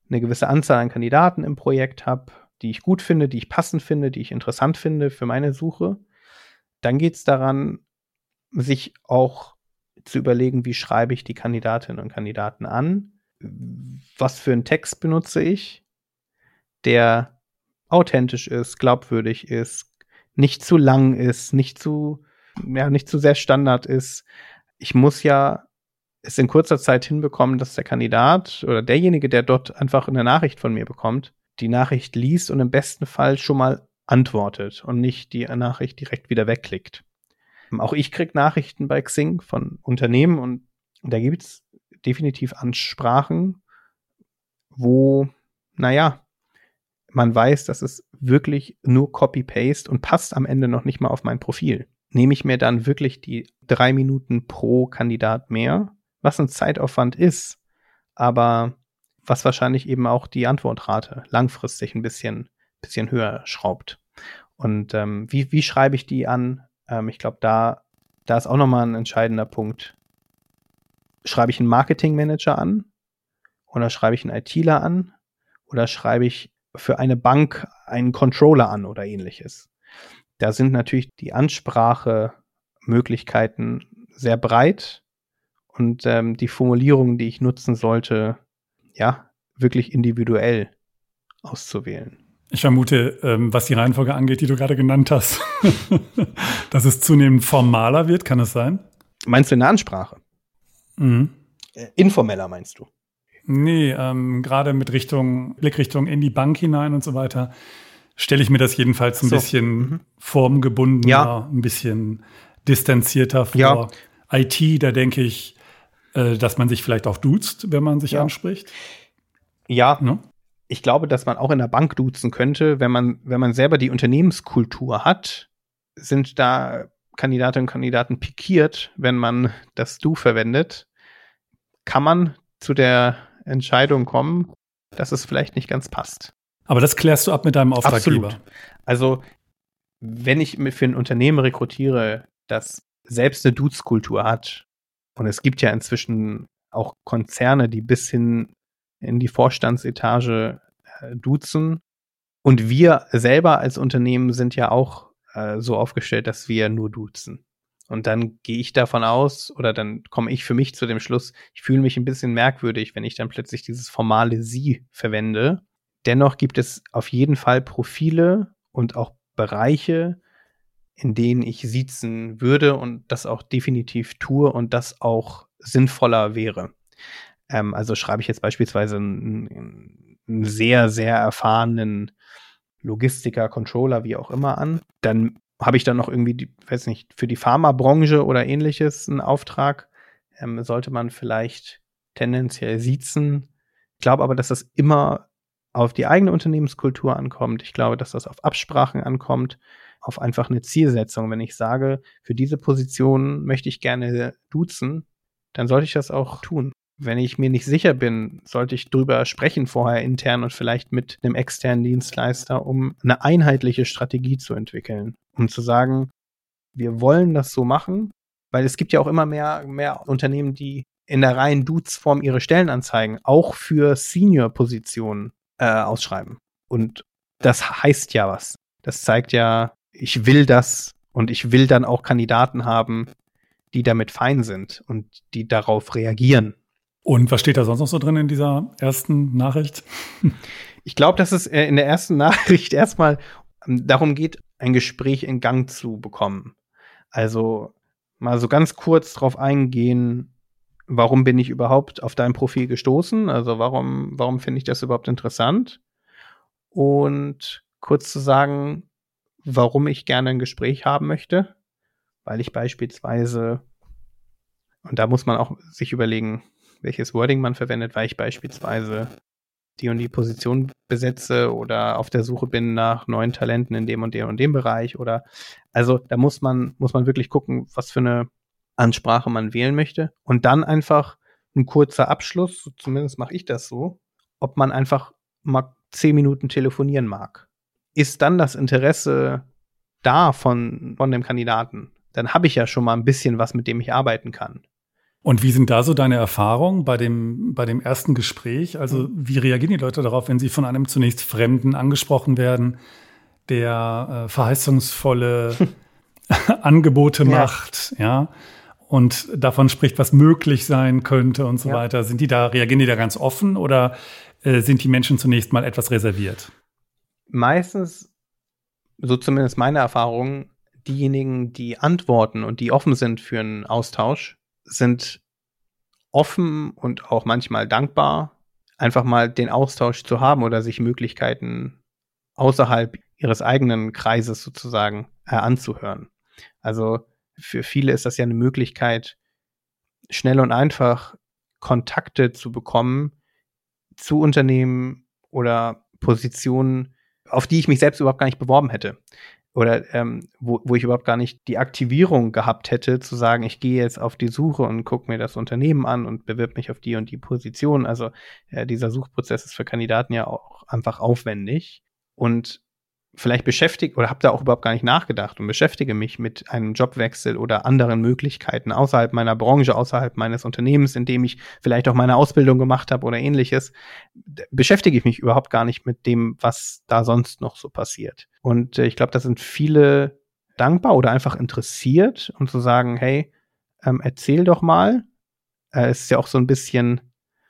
eine gewisse Anzahl an Kandidaten im Projekt habe, die ich gut finde, die ich passend finde, die ich interessant finde für meine Suche, dann geht es daran, sich auch zu überlegen, wie schreibe ich die Kandidatinnen und Kandidaten an, was für einen Text benutze ich, der authentisch ist, glaubwürdig ist, nicht zu lang ist, nicht zu, ja, nicht zu sehr Standard ist. Ich muss ja es in kurzer Zeit hinbekommen, dass der Kandidat oder derjenige, der dort einfach eine Nachricht von mir bekommt, die Nachricht liest und im besten Fall schon mal antwortet und nicht die Nachricht direkt wieder wegklickt. Auch ich krieg Nachrichten bei Xing von Unternehmen und da gibt's definitiv Ansprachen, wo, naja, man weiß, dass es wirklich nur Copy-Paste und passt am Ende noch nicht mal auf mein Profil. Nehme ich mir dann wirklich die drei Minuten pro Kandidat mehr was ein Zeitaufwand ist, aber was wahrscheinlich eben auch die Antwortrate langfristig ein bisschen, bisschen höher schraubt. Und ähm, wie, wie schreibe ich die an? Ähm, ich glaube, da, da ist auch nochmal ein entscheidender Punkt. Schreibe ich einen Marketingmanager an? Oder schreibe ich einen ITler an? Oder schreibe ich für eine Bank einen Controller an oder ähnliches? Da sind natürlich die Ansprachemöglichkeiten sehr breit und ähm, die Formulierungen, die ich nutzen sollte, ja, wirklich individuell auszuwählen. Ich vermute, ähm, was die Reihenfolge angeht, die du gerade genannt hast, dass es zunehmend formaler wird, kann es sein? Meinst du in der Ansprache? Mhm. Äh, informeller meinst du? Nee, ähm, gerade mit Richtung, Blickrichtung in die Bank hinein und so weiter, stelle ich mir das jedenfalls ein so. bisschen mhm. formgebundener, ja. ein bisschen distanzierter vor. Ja. IT, da denke ich, äh, dass man sich vielleicht auch duzt, wenn man sich ja. anspricht? Ja. Ne? Ich glaube, dass man auch in der Bank duzen könnte, wenn man, wenn man selber die Unternehmenskultur hat, sind da Kandidatinnen und Kandidaten pikiert, wenn man das Du verwendet. Kann man zu der Entscheidung kommen, dass es vielleicht nicht ganz passt. Aber das klärst du ab mit deinem Auftraggeber. Absolut. Also, wenn ich für ein Unternehmen rekrutiere, das selbst eine Dudes-Kultur hat und es gibt ja inzwischen auch Konzerne, die bis hin in die Vorstandsetage duzen. Und wir selber als Unternehmen sind ja auch äh, so aufgestellt, dass wir nur duzen. Und dann gehe ich davon aus, oder dann komme ich für mich zu dem Schluss, ich fühle mich ein bisschen merkwürdig, wenn ich dann plötzlich dieses formale Sie verwende. Dennoch gibt es auf jeden Fall Profile und auch Bereiche, in denen ich siezen würde und das auch definitiv tue und das auch sinnvoller wäre. Ähm, also schreibe ich jetzt beispielsweise einen, einen sehr, sehr erfahrenen Logistiker, Controller, wie auch immer an, dann habe ich dann noch irgendwie, die, weiß nicht, für die Pharmabranche oder ähnliches einen Auftrag, ähm, sollte man vielleicht tendenziell siezen. Ich glaube aber, dass das immer auf die eigene Unternehmenskultur ankommt. Ich glaube, dass das auf Absprachen ankommt auf einfach eine Zielsetzung. Wenn ich sage, für diese Position möchte ich gerne duzen, dann sollte ich das auch tun. Wenn ich mir nicht sicher bin, sollte ich drüber sprechen vorher intern und vielleicht mit einem externen Dienstleister, um eine einheitliche Strategie zu entwickeln. Um zu sagen, wir wollen das so machen, weil es gibt ja auch immer mehr, mehr Unternehmen, die in der reinen Dudes-Form ihre Stellenanzeigen auch für Senior-Positionen äh, ausschreiben. Und das heißt ja was. Das zeigt ja, ich will das und ich will dann auch Kandidaten haben, die damit fein sind und die darauf reagieren. Und was steht da sonst noch so drin in dieser ersten Nachricht? Ich glaube, dass es äh, in der ersten Nachricht erstmal ähm, darum geht, ein Gespräch in Gang zu bekommen. Also mal so ganz kurz drauf eingehen, warum bin ich überhaupt auf dein Profil gestoßen? Also warum, warum finde ich das überhaupt interessant? Und kurz zu sagen, warum ich gerne ein Gespräch haben möchte, weil ich beispielsweise, und da muss man auch sich überlegen, welches Wording man verwendet, weil ich beispielsweise die und die Position besetze oder auf der Suche bin nach neuen Talenten in dem und dem und dem Bereich oder also da muss man muss man wirklich gucken, was für eine Ansprache man wählen möchte und dann einfach ein kurzer Abschluss, zumindest mache ich das so, ob man einfach mal zehn Minuten telefonieren mag ist dann das Interesse da von, von dem Kandidaten, dann habe ich ja schon mal ein bisschen was, mit dem ich arbeiten kann. Und wie sind da so deine Erfahrungen bei dem, bei dem ersten Gespräch? Also, wie reagieren die Leute darauf, wenn sie von einem zunächst Fremden angesprochen werden, der äh, verheißungsvolle Angebote ja. macht, ja, und davon spricht, was möglich sein könnte und so ja. weiter? Sind die da, reagieren die da ganz offen oder äh, sind die Menschen zunächst mal etwas reserviert? meistens, so zumindest meine Erfahrung, diejenigen, die antworten und die offen sind für einen Austausch, sind offen und auch manchmal dankbar, einfach mal den Austausch zu haben oder sich Möglichkeiten außerhalb ihres eigenen Kreises sozusagen äh, anzuhören. Also für viele ist das ja eine Möglichkeit, schnell und einfach Kontakte zu bekommen zu Unternehmen oder Positionen, auf die ich mich selbst überhaupt gar nicht beworben hätte. Oder ähm, wo, wo ich überhaupt gar nicht die Aktivierung gehabt hätte, zu sagen, ich gehe jetzt auf die Suche und gucke mir das Unternehmen an und bewirb mich auf die und die Position. Also äh, dieser Suchprozess ist für Kandidaten ja auch einfach aufwendig. Und vielleicht beschäftigt oder habe da auch überhaupt gar nicht nachgedacht und beschäftige mich mit einem Jobwechsel oder anderen Möglichkeiten außerhalb meiner Branche, außerhalb meines Unternehmens, in dem ich vielleicht auch meine Ausbildung gemacht habe oder ähnliches, beschäftige ich mich überhaupt gar nicht mit dem, was da sonst noch so passiert. Und äh, ich glaube, da sind viele dankbar oder einfach interessiert, um zu sagen, hey, ähm, erzähl doch mal. Äh, es ist ja auch so ein bisschen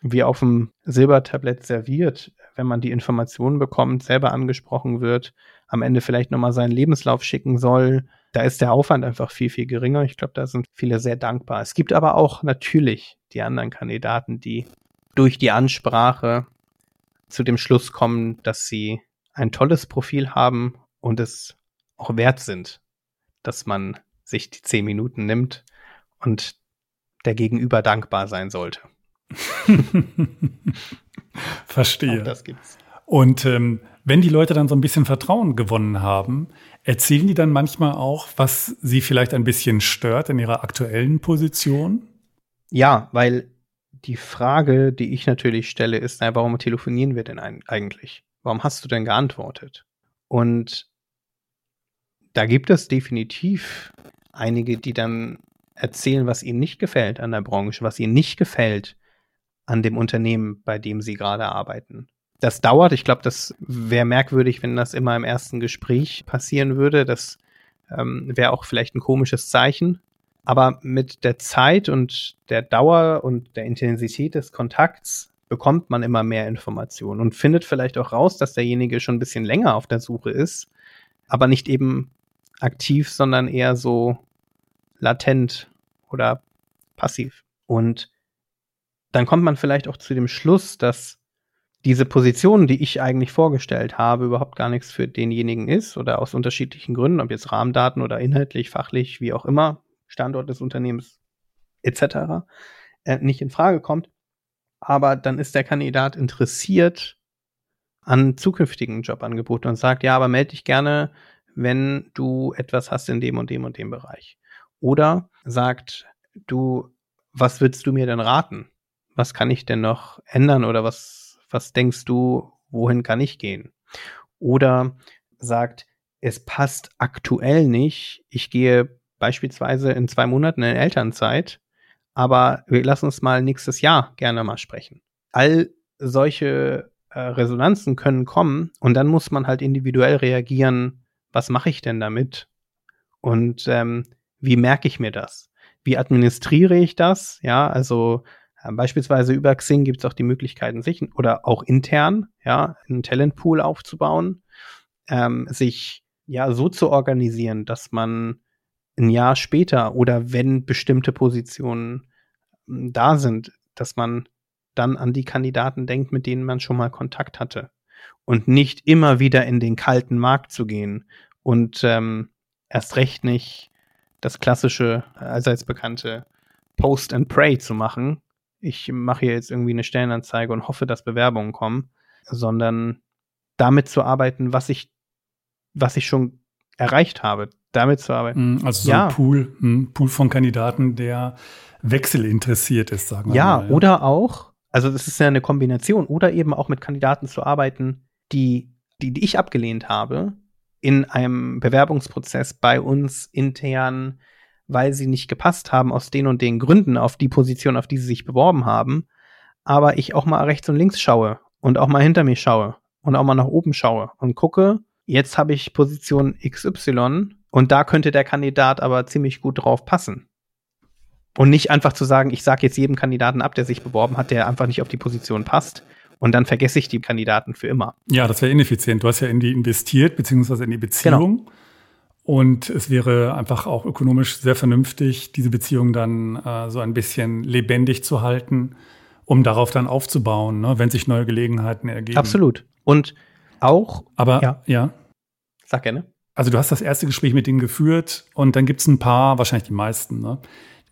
wie auf dem Silbertablett serviert, wenn man die Informationen bekommt, selber angesprochen wird, am Ende vielleicht nochmal seinen Lebenslauf schicken soll. Da ist der Aufwand einfach viel, viel geringer. Ich glaube, da sind viele sehr dankbar. Es gibt aber auch natürlich die anderen Kandidaten, die durch die Ansprache zu dem Schluss kommen, dass sie ein tolles Profil haben und es auch wert sind, dass man sich die zehn Minuten nimmt und der Gegenüber dankbar sein sollte. Verstehe. Auch das gibt's. Und ähm, wenn die Leute dann so ein bisschen Vertrauen gewonnen haben, erzählen die dann manchmal auch, was sie vielleicht ein bisschen stört in ihrer aktuellen Position? Ja, weil die Frage, die ich natürlich stelle, ist, naja, warum telefonieren wir denn eigentlich? Warum hast du denn geantwortet? Und da gibt es definitiv einige, die dann erzählen, was ihnen nicht gefällt an der Branche, was ihnen nicht gefällt an dem Unternehmen, bei dem sie gerade arbeiten. Das dauert. Ich glaube, das wäre merkwürdig, wenn das immer im ersten Gespräch passieren würde. Das ähm, wäre auch vielleicht ein komisches Zeichen. Aber mit der Zeit und der Dauer und der Intensität des Kontakts bekommt man immer mehr Informationen und findet vielleicht auch raus, dass derjenige schon ein bisschen länger auf der Suche ist, aber nicht eben aktiv, sondern eher so latent oder passiv. Und dann kommt man vielleicht auch zu dem Schluss, dass diese Position, die ich eigentlich vorgestellt habe, überhaupt gar nichts für denjenigen ist oder aus unterschiedlichen Gründen, ob jetzt Rahmendaten oder inhaltlich, fachlich, wie auch immer, Standort des Unternehmens etc., äh, nicht in Frage kommt. Aber dann ist der Kandidat interessiert an zukünftigen Jobangeboten und sagt, ja, aber melde dich gerne, wenn du etwas hast in dem und dem und dem Bereich. Oder sagt, du, was würdest du mir denn raten? Was kann ich denn noch ändern oder was, was denkst du, wohin kann ich gehen? Oder sagt, es passt aktuell nicht, ich gehe beispielsweise in zwei Monaten in Elternzeit, aber wir lassen uns mal nächstes Jahr gerne mal sprechen. All solche äh, Resonanzen können kommen und dann muss man halt individuell reagieren, was mache ich denn damit? Und ähm, wie merke ich mir das? Wie administriere ich das? Ja, also beispielsweise über Xing gibt es auch die Möglichkeiten, sich oder auch intern, ja, einen Talentpool aufzubauen, ähm, sich ja so zu organisieren, dass man ein Jahr später oder wenn bestimmte Positionen hm, da sind, dass man dann an die Kandidaten denkt, mit denen man schon mal Kontakt hatte. Und nicht immer wieder in den kalten Markt zu gehen und ähm, erst recht nicht das klassische, allseits bekannte Post and Pray zu machen, ich mache hier jetzt irgendwie eine Stellenanzeige und hoffe, dass Bewerbungen kommen, sondern damit zu arbeiten, was ich, was ich schon erreicht habe, damit zu arbeiten. Mm, also so ja. ein Pool, ein Pool von Kandidaten, der wechselinteressiert ist, sagen wir ja, mal. Ja, oder auch, also das ist ja eine Kombination, oder eben auch mit Kandidaten zu arbeiten, die, die, die ich abgelehnt habe, in einem Bewerbungsprozess bei uns intern weil sie nicht gepasst haben aus den und den Gründen auf die Position, auf die sie sich beworben haben. Aber ich auch mal rechts und links schaue und auch mal hinter mir schaue und auch mal nach oben schaue und gucke, jetzt habe ich Position XY und da könnte der Kandidat aber ziemlich gut drauf passen. Und nicht einfach zu sagen, ich sage jetzt jedem Kandidaten ab, der sich beworben hat, der einfach nicht auf die Position passt. Und dann vergesse ich die Kandidaten für immer. Ja, das wäre ineffizient. Du hast ja in die investiert, beziehungsweise in die Beziehung. Genau. Und es wäre einfach auch ökonomisch sehr vernünftig, diese Beziehung dann äh, so ein bisschen lebendig zu halten, um darauf dann aufzubauen, ne, wenn sich neue Gelegenheiten ergeben. Absolut. Und auch. Aber ja. ja. Sag gerne. Also du hast das erste Gespräch mit denen geführt und dann gibt es ein paar, wahrscheinlich die meisten, ne,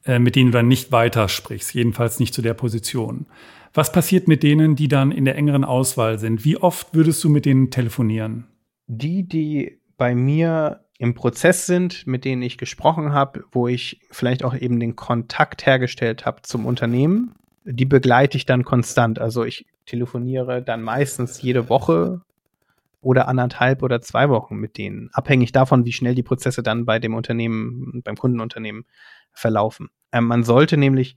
äh, mit denen du dann nicht weitersprichst, jedenfalls nicht zu der Position. Was passiert mit denen, die dann in der engeren Auswahl sind? Wie oft würdest du mit denen telefonieren? Die, die bei mir im Prozess sind, mit denen ich gesprochen habe, wo ich vielleicht auch eben den Kontakt hergestellt habe zum Unternehmen, die begleite ich dann konstant. Also ich telefoniere dann meistens jede Woche oder anderthalb oder zwei Wochen mit denen, abhängig davon, wie schnell die Prozesse dann bei dem Unternehmen, beim Kundenunternehmen verlaufen. Ähm, man sollte nämlich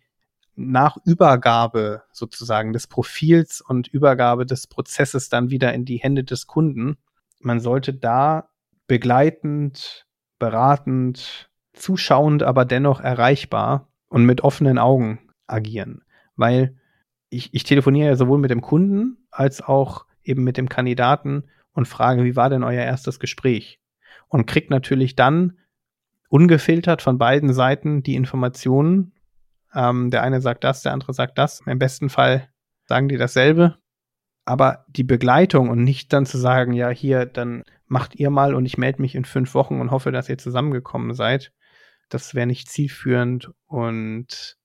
nach Übergabe sozusagen des Profils und Übergabe des Prozesses dann wieder in die Hände des Kunden, man sollte da begleitend, beratend, zuschauend, aber dennoch erreichbar und mit offenen Augen agieren. Weil ich, ich telefoniere ja sowohl mit dem Kunden als auch eben mit dem Kandidaten und frage, wie war denn euer erstes Gespräch? Und kriegt natürlich dann ungefiltert von beiden Seiten die Informationen. Ähm, der eine sagt das, der andere sagt das. Im besten Fall sagen die dasselbe. Aber die Begleitung und nicht dann zu sagen, ja, hier, dann macht ihr mal und ich melde mich in fünf Wochen und hoffe, dass ihr zusammengekommen seid, das wäre nicht zielführend und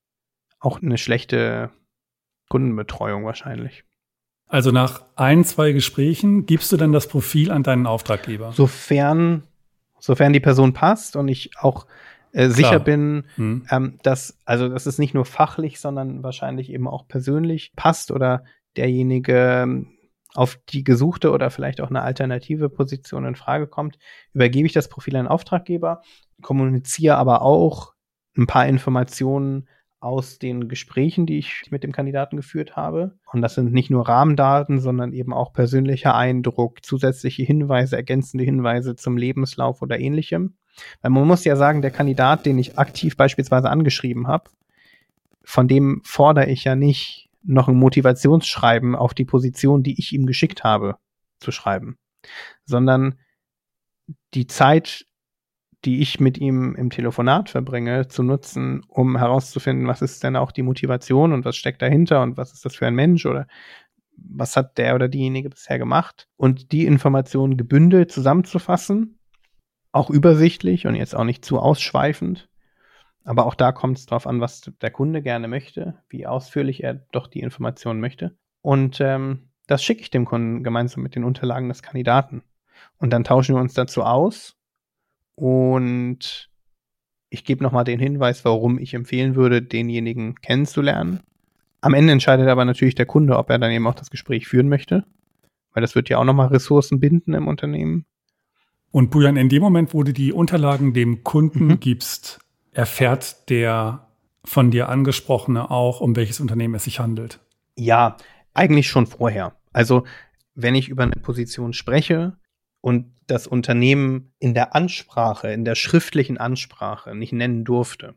auch eine schlechte Kundenbetreuung wahrscheinlich. Also nach ein, zwei Gesprächen gibst du dann das Profil an deinen Auftraggeber? Sofern, sofern die Person passt und ich auch äh, sicher bin, hm. ähm, dass, also dass es nicht nur fachlich, sondern wahrscheinlich eben auch persönlich passt oder derjenige auf die gesuchte oder vielleicht auch eine alternative Position in Frage kommt, übergebe ich das Profil an Auftraggeber, kommuniziere aber auch ein paar Informationen aus den Gesprächen, die ich mit dem Kandidaten geführt habe. Und das sind nicht nur Rahmendaten, sondern eben auch persönlicher Eindruck, zusätzliche Hinweise, ergänzende Hinweise zum Lebenslauf oder ähnlichem. Weil man muss ja sagen, der Kandidat, den ich aktiv beispielsweise angeschrieben habe, von dem fordere ich ja nicht noch ein Motivationsschreiben auf die Position, die ich ihm geschickt habe, zu schreiben, sondern die Zeit, die ich mit ihm im Telefonat verbringe, zu nutzen, um herauszufinden, was ist denn auch die Motivation und was steckt dahinter und was ist das für ein Mensch oder was hat der oder diejenige bisher gemacht und die Informationen gebündelt zusammenzufassen, auch übersichtlich und jetzt auch nicht zu ausschweifend. Aber auch da kommt es darauf an, was der Kunde gerne möchte, wie ausführlich er doch die Informationen möchte. Und ähm, das schicke ich dem Kunden gemeinsam mit den Unterlagen des Kandidaten. Und dann tauschen wir uns dazu aus und ich gebe nochmal den Hinweis, warum ich empfehlen würde, denjenigen kennenzulernen. Am Ende entscheidet aber natürlich der Kunde, ob er dann eben auch das Gespräch führen möchte, weil das wird ja auch nochmal Ressourcen binden im Unternehmen. Und Bujan, in dem Moment, wo du die Unterlagen dem Kunden mhm. gibst, erfährt der von dir angesprochene auch, um welches Unternehmen es sich handelt? Ja, eigentlich schon vorher. Also, wenn ich über eine Position spreche, und das Unternehmen in der Ansprache, in der schriftlichen Ansprache nicht nennen durfte,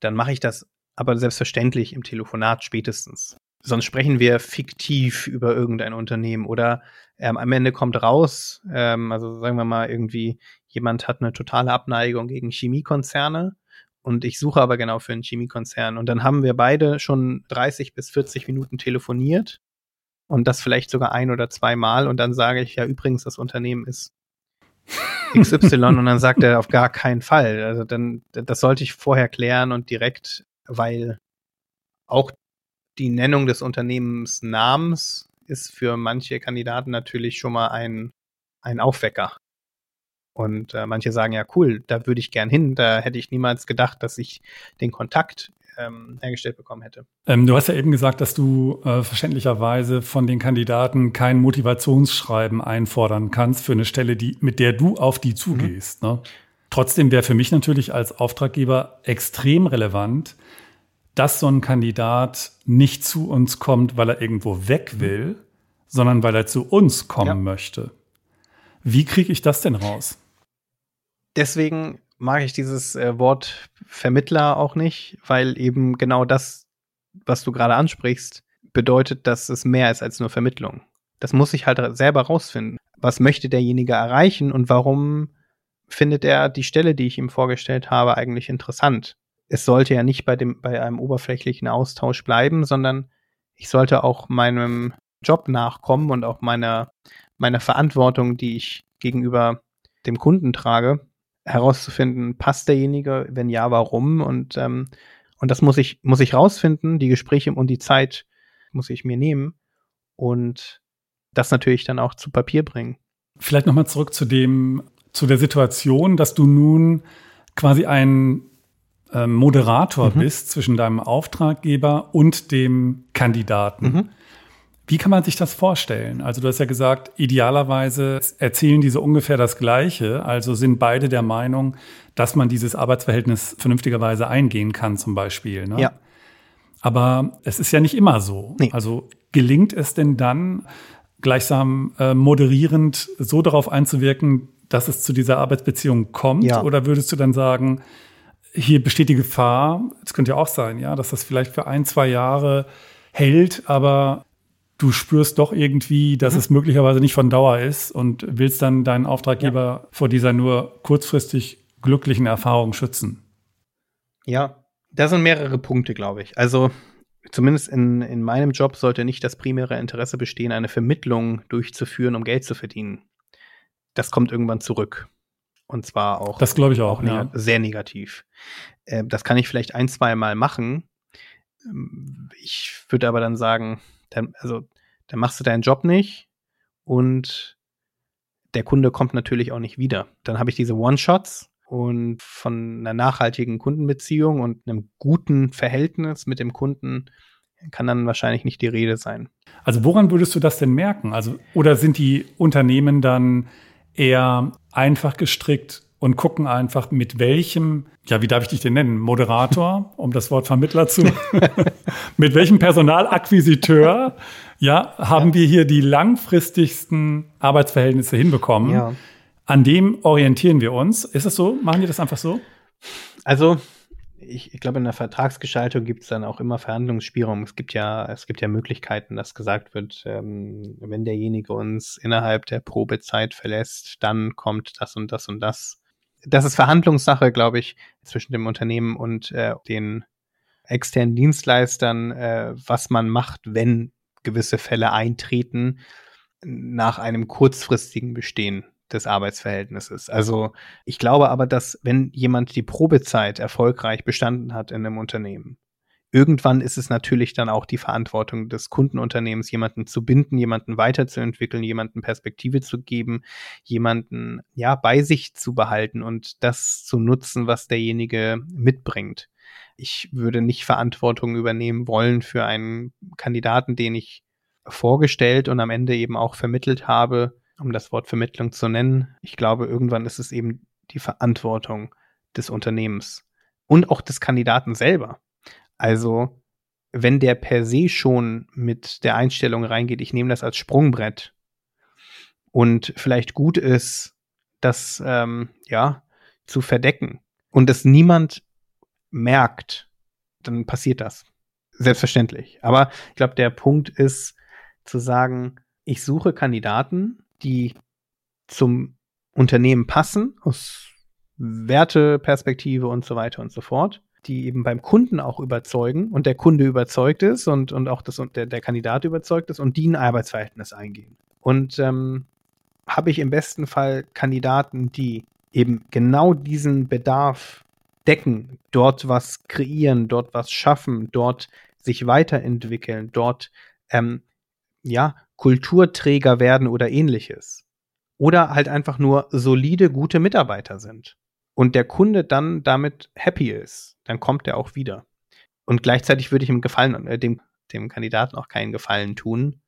dann mache ich das aber selbstverständlich im Telefonat spätestens. Sonst sprechen wir fiktiv über irgendein Unternehmen oder ähm, am Ende kommt raus, ähm, also sagen wir mal irgendwie, jemand hat eine totale Abneigung gegen Chemiekonzerne und ich suche aber genau für einen Chemiekonzern und dann haben wir beide schon 30 bis 40 Minuten telefoniert und das vielleicht sogar ein oder zweimal und dann sage ich ja übrigens, das Unternehmen ist XY und dann sagt er auf gar keinen Fall. Also dann, das sollte ich vorher klären und direkt, weil auch die Nennung des Unternehmensnamens ist für manche Kandidaten natürlich schon mal ein, ein Aufwecker. Und äh, manche sagen ja, cool, da würde ich gern hin. Da hätte ich niemals gedacht, dass ich den Kontakt ähm, hergestellt bekommen hätte. Ähm, du hast ja eben gesagt, dass du äh, verständlicherweise von den Kandidaten kein Motivationsschreiben einfordern kannst für eine Stelle, die, mit der du auf die zugehst. Mhm. Ne? Trotzdem wäre für mich natürlich als Auftraggeber extrem relevant, dass so ein Kandidat nicht zu uns kommt, weil er irgendwo weg mhm. will, mhm. sondern weil er zu uns kommen ja. möchte. Wie kriege ich das denn raus? Deswegen mag ich dieses äh, Wort Vermittler auch nicht, weil eben genau das, was du gerade ansprichst, bedeutet, dass es mehr ist als nur Vermittlung. Das muss ich halt selber rausfinden. Was möchte derjenige erreichen und warum findet er die Stelle, die ich ihm vorgestellt habe, eigentlich interessant. Es sollte ja nicht bei dem, bei einem oberflächlichen Austausch bleiben, sondern ich sollte auch meinem Job nachkommen und auch meiner, meiner Verantwortung, die ich gegenüber dem Kunden trage, herauszufinden, passt derjenige, wenn ja, warum und ähm, und das muss ich muss ich rausfinden, die Gespräche und die Zeit muss ich mir nehmen und das natürlich dann auch zu Papier bringen. Vielleicht nochmal zurück zu dem zu der Situation, dass du nun quasi ein äh, Moderator mhm. bist zwischen deinem Auftraggeber und dem Kandidaten. Mhm. Wie kann man sich das vorstellen? Also du hast ja gesagt, idealerweise erzählen diese ungefähr das Gleiche, also sind beide der Meinung, dass man dieses Arbeitsverhältnis vernünftigerweise eingehen kann zum Beispiel. Ne? Ja. Aber es ist ja nicht immer so. Nee. Also gelingt es denn dann gleichsam äh, moderierend so darauf einzuwirken, dass es zu dieser Arbeitsbeziehung kommt? Ja. Oder würdest du dann sagen, hier besteht die Gefahr, es könnte ja auch sein, ja, dass das vielleicht für ein, zwei Jahre hält, aber du spürst doch irgendwie, dass mhm. es möglicherweise nicht von Dauer ist und willst dann deinen Auftraggeber ja. vor dieser nur kurzfristig glücklichen Erfahrung schützen. Ja, da sind mehrere Punkte, glaube ich. Also zumindest in, in meinem Job sollte nicht das primäre Interesse bestehen, eine Vermittlung durchzuführen, um Geld zu verdienen. Das kommt irgendwann zurück. Und zwar auch. Das glaube ich auch, ja. sehr negativ. Äh, das kann ich vielleicht ein, zwei Mal machen. Ähm, ich würde aber dann sagen, dann, also, dann machst du deinen Job nicht und der Kunde kommt natürlich auch nicht wieder. Dann habe ich diese One-Shots und von einer nachhaltigen Kundenbeziehung und einem guten Verhältnis mit dem Kunden kann dann wahrscheinlich nicht die Rede sein. Also woran würdest du das denn merken? Also oder sind die Unternehmen dann eher einfach gestrickt und gucken einfach, mit welchem, ja, wie darf ich dich denn nennen? Moderator, um das Wort Vermittler zu, mit welchem Personalakquisiteur, ja, haben ja. wir hier die langfristigsten Arbeitsverhältnisse hinbekommen. Ja. An dem orientieren wir uns. Ist es so? Machen die das einfach so? Also, ich, ich glaube, in der Vertragsgestaltung gibt es dann auch immer Verhandlungsspielraum. Es gibt ja, es gibt ja Möglichkeiten, dass gesagt wird, ähm, wenn derjenige uns innerhalb der Probezeit verlässt, dann kommt das und das und das. Das ist Verhandlungssache, glaube ich, zwischen dem Unternehmen und äh, den externen Dienstleistern, äh, was man macht, wenn gewisse Fälle eintreten nach einem kurzfristigen Bestehen des Arbeitsverhältnisses. Also ich glaube aber, dass wenn jemand die Probezeit erfolgreich bestanden hat in einem Unternehmen, irgendwann ist es natürlich dann auch die Verantwortung des Kundenunternehmens, jemanden zu binden, jemanden weiterzuentwickeln, jemanden Perspektive zu geben, jemanden ja bei sich zu behalten und das zu nutzen, was derjenige mitbringt. Ich würde nicht Verantwortung übernehmen wollen für einen Kandidaten, den ich vorgestellt und am Ende eben auch vermittelt habe, um das Wort Vermittlung zu nennen. Ich glaube, irgendwann ist es eben die Verantwortung des Unternehmens und auch des Kandidaten selber. Also, wenn der per se schon mit der Einstellung reingeht, ich nehme das als Sprungbrett und vielleicht gut ist, das ähm, ja zu verdecken und es niemand merkt, dann passiert das. Selbstverständlich. Aber ich glaube, der Punkt ist zu sagen, ich suche Kandidaten, die zum Unternehmen passen, aus Werteperspektive und so weiter und so fort, die eben beim Kunden auch überzeugen und der Kunde überzeugt ist und, und auch das, der, der Kandidat überzeugt ist und die ein Arbeitsverhältnis eingehen. Und ähm, habe ich im besten Fall Kandidaten, die eben genau diesen Bedarf decken, dort was kreieren, dort was schaffen, dort sich weiterentwickeln, dort ähm, ja Kulturträger werden oder ähnliches. Oder halt einfach nur solide, gute Mitarbeiter sind. Und der Kunde dann damit happy ist, dann kommt er auch wieder. Und gleichzeitig würde ich ihm Gefallen, äh, dem, dem Kandidaten auch keinen Gefallen tun,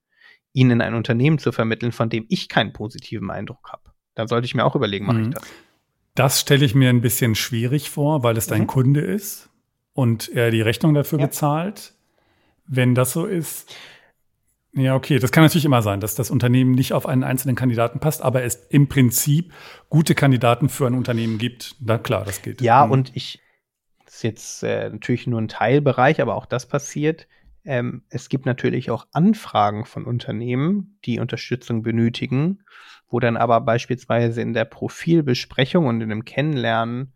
ihn in ein Unternehmen zu vermitteln, von dem ich keinen positiven Eindruck habe. Dann sollte ich mir auch überlegen, mache mhm. ich das. Das stelle ich mir ein bisschen schwierig vor, weil es dein mhm. Kunde ist und er die Rechnung dafür ja. bezahlt. Wenn das so ist, ja, okay. Das kann natürlich immer sein, dass das Unternehmen nicht auf einen einzelnen Kandidaten passt, aber es im Prinzip gute Kandidaten für ein Unternehmen gibt. Na klar, das geht. Ja, mhm. und ich, das ist jetzt äh, natürlich nur ein Teilbereich, aber auch das passiert. Ähm, es gibt natürlich auch Anfragen von Unternehmen, die Unterstützung benötigen. wo dann aber beispielsweise in der Profilbesprechung und in dem Kennenlernen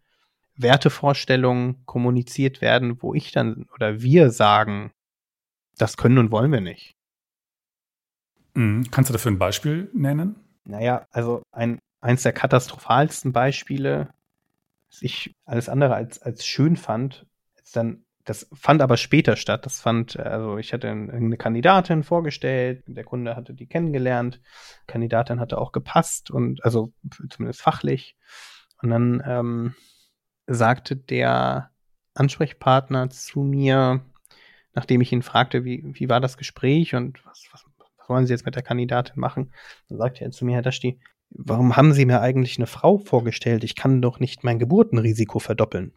Wertevorstellungen kommuniziert werden, wo ich dann oder wir sagen, das können und wollen wir nicht. Mhm. Kannst du dafür ein Beispiel nennen? Naja, also ein, eins der katastrophalsten Beispiele, was ich alles andere als, als schön fand, ist dann, das fand aber später statt. Das fand, also ich hatte eine Kandidatin vorgestellt, der Kunde hatte die kennengelernt, Kandidatin hatte auch gepasst und also zumindest fachlich. Und dann ähm, sagte der Ansprechpartner zu mir, nachdem ich ihn fragte, wie, wie war das Gespräch und was, was, wollen Sie jetzt mit der Kandidatin machen, dann sagte er zu mir, Herr Dashti, warum haben Sie mir eigentlich eine Frau vorgestellt? Ich kann doch nicht mein Geburtenrisiko verdoppeln.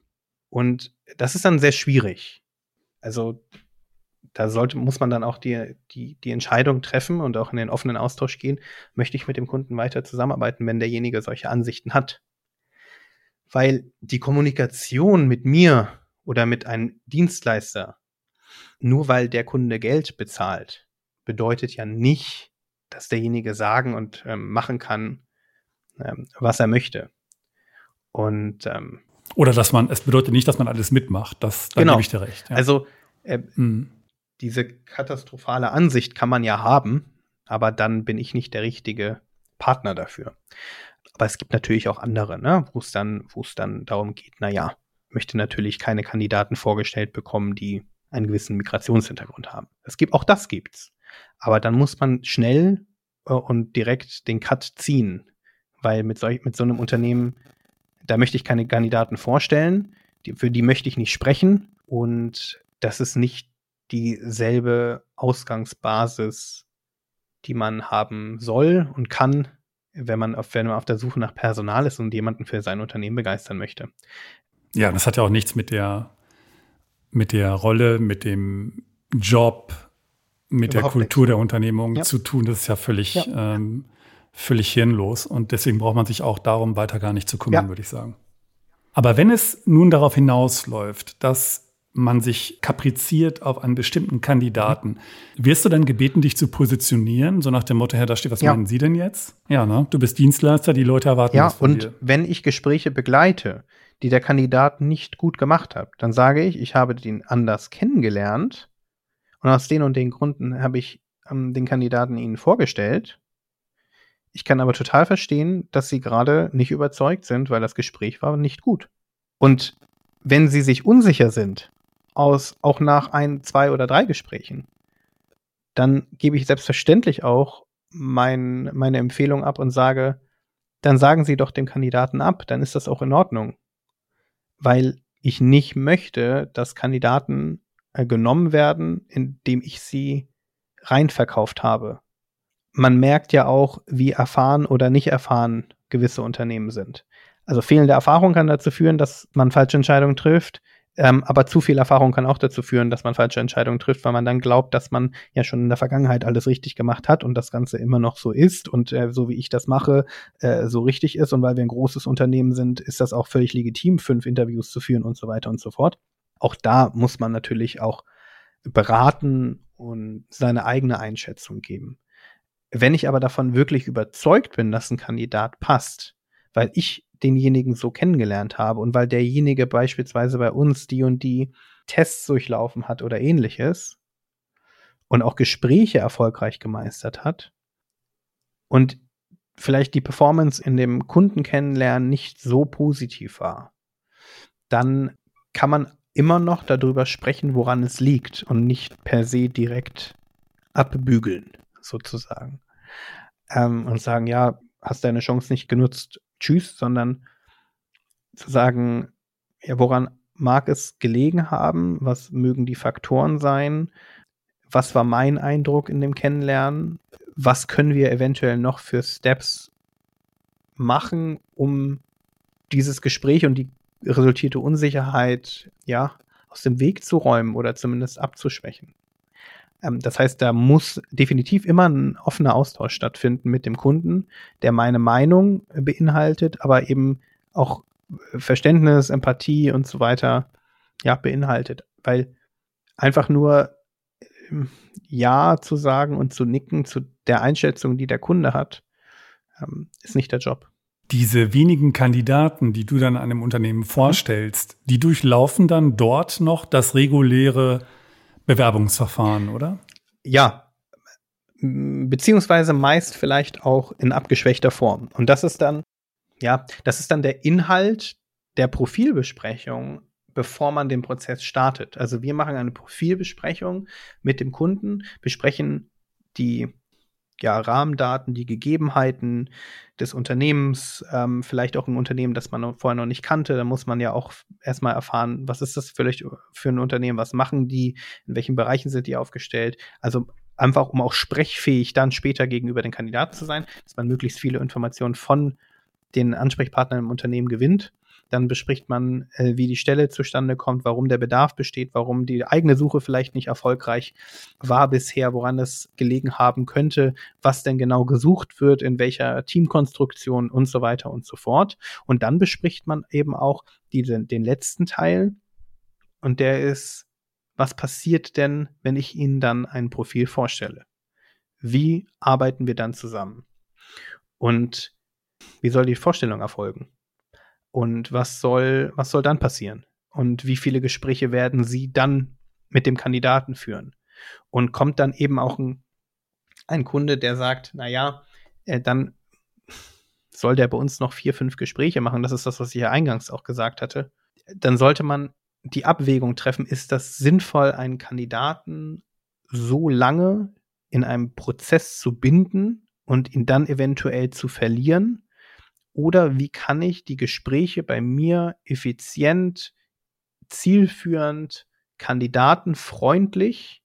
Und das ist dann sehr schwierig. Also da sollte, muss man dann auch die, die, die Entscheidung treffen und auch in den offenen Austausch gehen, möchte ich mit dem Kunden weiter zusammenarbeiten, wenn derjenige solche Ansichten hat. Weil die Kommunikation mit mir oder mit einem Dienstleister, nur weil der Kunde Geld bezahlt, bedeutet ja nicht, dass derjenige sagen und ähm, machen kann, ähm, was er möchte. Und ähm, oder dass man, es bedeutet nicht, dass man alles mitmacht. Das, da genau. gebe ich dir recht. Ja. Also äh, mhm. diese katastrophale Ansicht kann man ja haben, aber dann bin ich nicht der richtige Partner dafür. Aber es gibt natürlich auch andere, ne, wo es dann, wo es dann darum geht, naja, möchte natürlich keine Kandidaten vorgestellt bekommen, die einen gewissen Migrationshintergrund haben. Es gibt, auch das gibt's. Aber dann muss man schnell äh, und direkt den Cut ziehen, weil mit, solch, mit so einem Unternehmen, da möchte ich keine Kandidaten vorstellen, die, für die möchte ich nicht sprechen. Und das ist nicht dieselbe Ausgangsbasis, die man haben soll und kann, wenn man auf, wenn man auf der Suche nach Personal ist und jemanden für sein Unternehmen begeistern möchte. Ja, das hat ja auch nichts mit der, mit der Rolle, mit dem Job, mit Überhaupt der Kultur nichts. der Unternehmung ja. zu tun. Das ist ja völlig, ja. Ähm, völlig hirnlos. Und deswegen braucht man sich auch darum weiter gar nicht zu kümmern, ja. würde ich sagen. Aber wenn es nun darauf hinausläuft, dass man sich kapriziert auf einen bestimmten Kandidaten. Wirst du dann gebeten, dich zu positionieren? So nach dem Motto, Herr, da steht, was ja. meinen Sie denn jetzt? Ja, ne? Du bist Dienstleister, die Leute erwarten ja, das von und dir. wenn ich Gespräche begleite, die der Kandidat nicht gut gemacht hat, dann sage ich, ich habe den anders kennengelernt und aus den und den Gründen habe ich ähm, den Kandidaten Ihnen vorgestellt. Ich kann aber total verstehen, dass Sie gerade nicht überzeugt sind, weil das Gespräch war nicht gut. Und wenn Sie sich unsicher sind, aus, auch nach ein, zwei oder drei Gesprächen, dann gebe ich selbstverständlich auch mein, meine Empfehlung ab und sage, dann sagen Sie doch dem Kandidaten ab, dann ist das auch in Ordnung. Weil ich nicht möchte, dass Kandidaten äh, genommen werden, indem ich sie reinverkauft habe. Man merkt ja auch, wie erfahren oder nicht erfahren gewisse Unternehmen sind. Also fehlende Erfahrung kann dazu führen, dass man falsche Entscheidungen trifft. Ähm, aber zu viel Erfahrung kann auch dazu führen, dass man falsche Entscheidungen trifft, weil man dann glaubt, dass man ja schon in der Vergangenheit alles richtig gemacht hat und das Ganze immer noch so ist und äh, so wie ich das mache, äh, so richtig ist. Und weil wir ein großes Unternehmen sind, ist das auch völlig legitim, fünf Interviews zu führen und so weiter und so fort. Auch da muss man natürlich auch beraten und seine eigene Einschätzung geben. Wenn ich aber davon wirklich überzeugt bin, dass ein Kandidat passt, weil ich denjenigen so kennengelernt habe und weil derjenige beispielsweise bei uns die und die Tests durchlaufen hat oder ähnliches und auch Gespräche erfolgreich gemeistert hat und vielleicht die Performance in dem Kunden kennenlernen nicht so positiv war, dann kann man immer noch darüber sprechen, woran es liegt und nicht per se direkt abbügeln, sozusagen. Ähm, und sagen, ja, hast deine Chance nicht genutzt, tschüss, sondern zu sagen, ja, woran mag es gelegen haben? Was mögen die Faktoren sein? Was war mein Eindruck in dem Kennenlernen? Was können wir eventuell noch für Steps machen, um dieses Gespräch und die resultierte Unsicherheit, ja, aus dem Weg zu räumen oder zumindest abzuschwächen? Ähm, das heißt, da muss definitiv immer ein offener Austausch stattfinden mit dem Kunden, der meine Meinung beinhaltet, aber eben auch Verständnis, Empathie und so weiter ja beinhaltet, weil einfach nur ähm, ja zu sagen und zu nicken zu der Einschätzung, die der Kunde hat, ähm, ist nicht der Job. Diese wenigen Kandidaten, die du dann einem Unternehmen vorstellst, die durchlaufen dann dort noch das reguläre Bewerbungsverfahren, oder? Ja, beziehungsweise meist vielleicht auch in abgeschwächter Form. Und das ist dann, ja, das ist dann der Inhalt der Profilbesprechung, bevor man den Prozess startet. Also wir machen eine Profilbesprechung mit dem Kunden, besprechen die ja, Rahmendaten, die Gegebenheiten des Unternehmens, ähm, vielleicht auch ein Unternehmen, das man vorher noch nicht kannte. Da muss man ja auch erstmal erfahren, was ist das vielleicht für ein Unternehmen, was machen die, in welchen Bereichen sind die aufgestellt. Also einfach, um auch sprechfähig dann später gegenüber den Kandidaten zu sein, dass man möglichst viele Informationen von den Ansprechpartnern im Unternehmen gewinnt. Dann bespricht man, äh, wie die Stelle zustande kommt, warum der Bedarf besteht, warum die eigene Suche vielleicht nicht erfolgreich war bisher, woran es gelegen haben könnte, was denn genau gesucht wird, in welcher Teamkonstruktion und so weiter und so fort. Und dann bespricht man eben auch die, den letzten Teil. Und der ist, was passiert denn, wenn ich Ihnen dann ein Profil vorstelle? Wie arbeiten wir dann zusammen? Und wie soll die Vorstellung erfolgen? Und was soll, was soll dann passieren? Und wie viele Gespräche werden Sie dann mit dem Kandidaten führen? Und kommt dann eben auch ein, ein Kunde, der sagt, na ja, äh, dann soll der bei uns noch vier, fünf Gespräche machen. Das ist das, was ich ja eingangs auch gesagt hatte. Dann sollte man die Abwägung treffen, ist das sinnvoll, einen Kandidaten so lange in einem Prozess zu binden und ihn dann eventuell zu verlieren? Oder wie kann ich die Gespräche bei mir effizient, zielführend, kandidatenfreundlich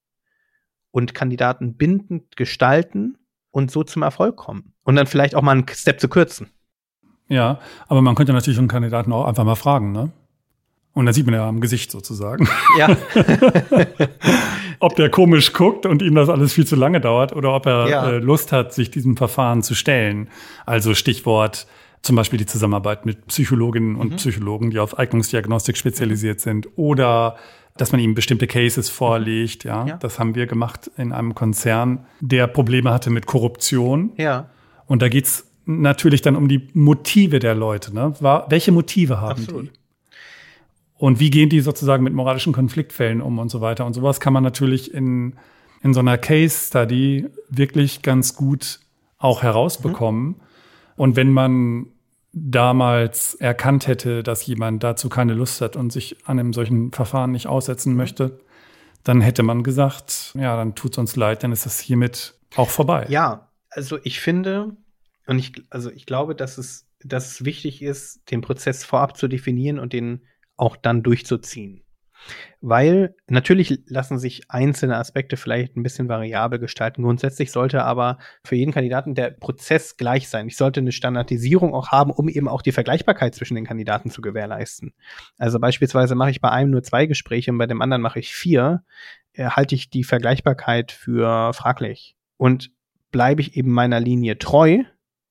und kandidatenbindend gestalten und so zum Erfolg kommen? Und dann vielleicht auch mal einen Step zu kürzen. Ja, aber man könnte natürlich einen Kandidaten auch einfach mal fragen, ne? Und dann sieht man ja am Gesicht sozusagen. Ja. ob der komisch guckt und ihm das alles viel zu lange dauert oder ob er ja. äh, Lust hat, sich diesem Verfahren zu stellen. Also Stichwort zum Beispiel die Zusammenarbeit mit Psychologinnen und mhm. Psychologen, die auf Eignungsdiagnostik spezialisiert sind oder dass man ihm bestimmte Cases vorlegt. Ja, ja, das haben wir gemacht in einem Konzern, der Probleme hatte mit Korruption. Ja. Und da geht's natürlich dann um die Motive der Leute. Ne? welche Motive haben Absolut. die? Und wie gehen die sozusagen mit moralischen Konfliktfällen um und so weiter? Und sowas kann man natürlich in, in so einer Case Study wirklich ganz gut auch herausbekommen. Mhm. Und wenn man damals erkannt hätte, dass jemand dazu keine Lust hat und sich an einem solchen Verfahren nicht aussetzen möchte, dann hätte man gesagt, ja, dann tut's uns leid, dann ist das hiermit auch vorbei. Ja, also ich finde, und ich, also ich glaube, dass es, dass es wichtig ist, den Prozess vorab zu definieren und den auch dann durchzuziehen. Weil natürlich lassen sich einzelne Aspekte vielleicht ein bisschen variabel gestalten. Grundsätzlich sollte aber für jeden Kandidaten der Prozess gleich sein. Ich sollte eine Standardisierung auch haben, um eben auch die Vergleichbarkeit zwischen den Kandidaten zu gewährleisten. Also beispielsweise mache ich bei einem nur zwei Gespräche und bei dem anderen mache ich vier, äh, halte ich die Vergleichbarkeit für fraglich. Und bleibe ich eben meiner Linie treu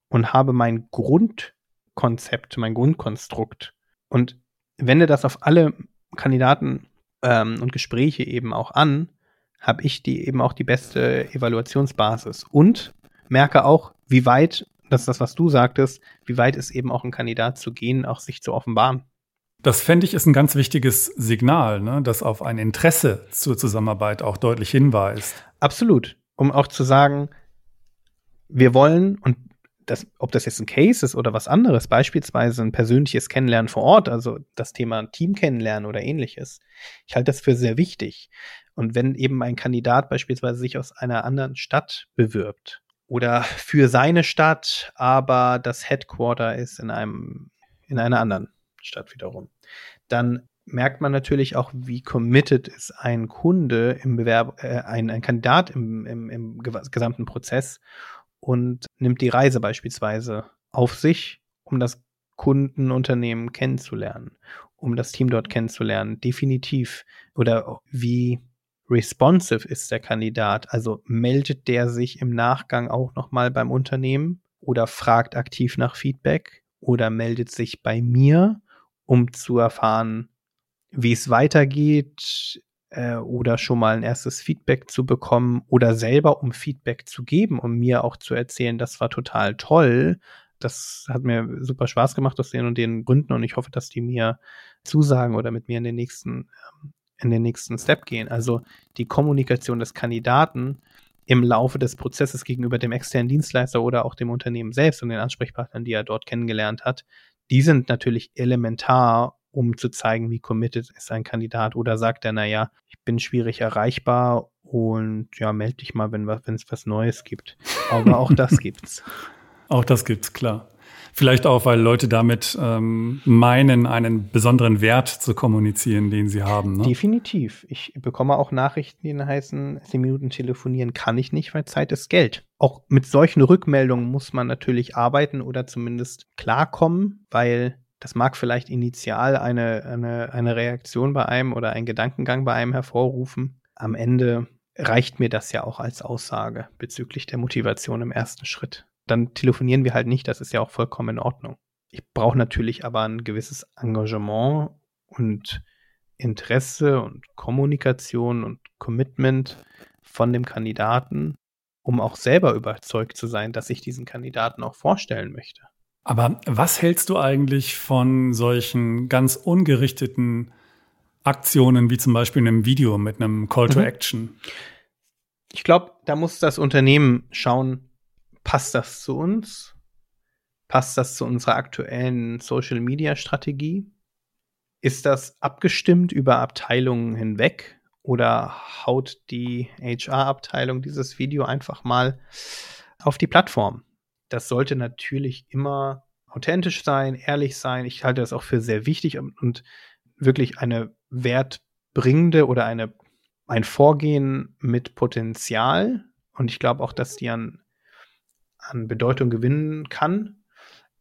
und habe mein Grundkonzept, mein Grundkonstrukt und wende das auf alle Kandidaten ähm, und Gespräche eben auch an, habe ich die eben auch die beste Evaluationsbasis und merke auch, wie weit, das ist das, was du sagtest, wie weit ist eben auch ein Kandidat zu gehen, auch sich zu offenbaren. Das fände ich ist ein ganz wichtiges Signal, ne, das auf ein Interesse zur Zusammenarbeit auch deutlich hinweist. Absolut. Um auch zu sagen, wir wollen, und das, ob das jetzt ein Case ist oder was anderes, beispielsweise ein persönliches Kennenlernen vor Ort, also das Thema Team kennenlernen oder ähnliches. Ich halte das für sehr wichtig. Und wenn eben ein Kandidat beispielsweise sich aus einer anderen Stadt bewirbt oder für seine Stadt, aber das Headquarter ist in einem, in einer anderen Stadt wiederum, dann merkt man natürlich auch, wie committed ist ein Kunde im Bewerb, äh, ein, ein Kandidat im, im, im gesamten Prozess und nimmt die Reise beispielsweise auf sich, um das Kundenunternehmen kennenzulernen, um das Team dort kennenzulernen, definitiv. Oder wie responsive ist der Kandidat? Also meldet der sich im Nachgang auch nochmal beim Unternehmen oder fragt aktiv nach Feedback oder meldet sich bei mir, um zu erfahren, wie es weitergeht, äh, oder schon mal ein erstes Feedback zu bekommen oder selber um Feedback zu geben, um mir auch zu erzählen, das war total toll. Das hat mir super Spaß gemacht aus den und den Gründen und ich hoffe, dass die mir zusagen oder mit mir in den nächsten, ähm, in den nächsten Step gehen. Also die Kommunikation des Kandidaten im Laufe des Prozesses gegenüber dem externen Dienstleister oder auch dem Unternehmen selbst und den Ansprechpartnern, die er dort kennengelernt hat, die sind natürlich elementar, um zu zeigen, wie committed ist ein Kandidat. Oder sagt er, naja, ich bin schwierig erreichbar und ja, melde dich mal, wenn es was Neues gibt. Aber auch das gibt's. Auch das gibt's, klar. Vielleicht auch, weil Leute damit ähm, meinen, einen besonderen Wert zu kommunizieren, den sie haben. Ne? Definitiv. Ich bekomme auch Nachrichten, die heißen, zehn Minuten telefonieren kann ich nicht, weil Zeit ist Geld. Auch mit solchen Rückmeldungen muss man natürlich arbeiten oder zumindest klarkommen, weil das mag vielleicht initial eine, eine, eine Reaktion bei einem oder einen Gedankengang bei einem hervorrufen. Am Ende reicht mir das ja auch als Aussage bezüglich der Motivation im ersten Schritt. Dann telefonieren wir halt nicht, das ist ja auch vollkommen in Ordnung. Ich brauche natürlich aber ein gewisses Engagement und Interesse und Kommunikation und Commitment von dem Kandidaten, um auch selber überzeugt zu sein, dass ich diesen Kandidaten auch vorstellen möchte. Aber was hältst du eigentlich von solchen ganz ungerichteten Aktionen, wie zum Beispiel in einem Video mit einem Call to mhm. Action? Ich glaube, da muss das Unternehmen schauen, passt das zu uns? Passt das zu unserer aktuellen Social Media Strategie? Ist das abgestimmt über Abteilungen hinweg oder haut die HR-Abteilung dieses Video einfach mal auf die Plattform? Das sollte natürlich immer authentisch sein, ehrlich sein. Ich halte das auch für sehr wichtig und, und wirklich eine wertbringende oder eine, ein Vorgehen mit Potenzial. Und ich glaube auch, dass die an, an Bedeutung gewinnen kann.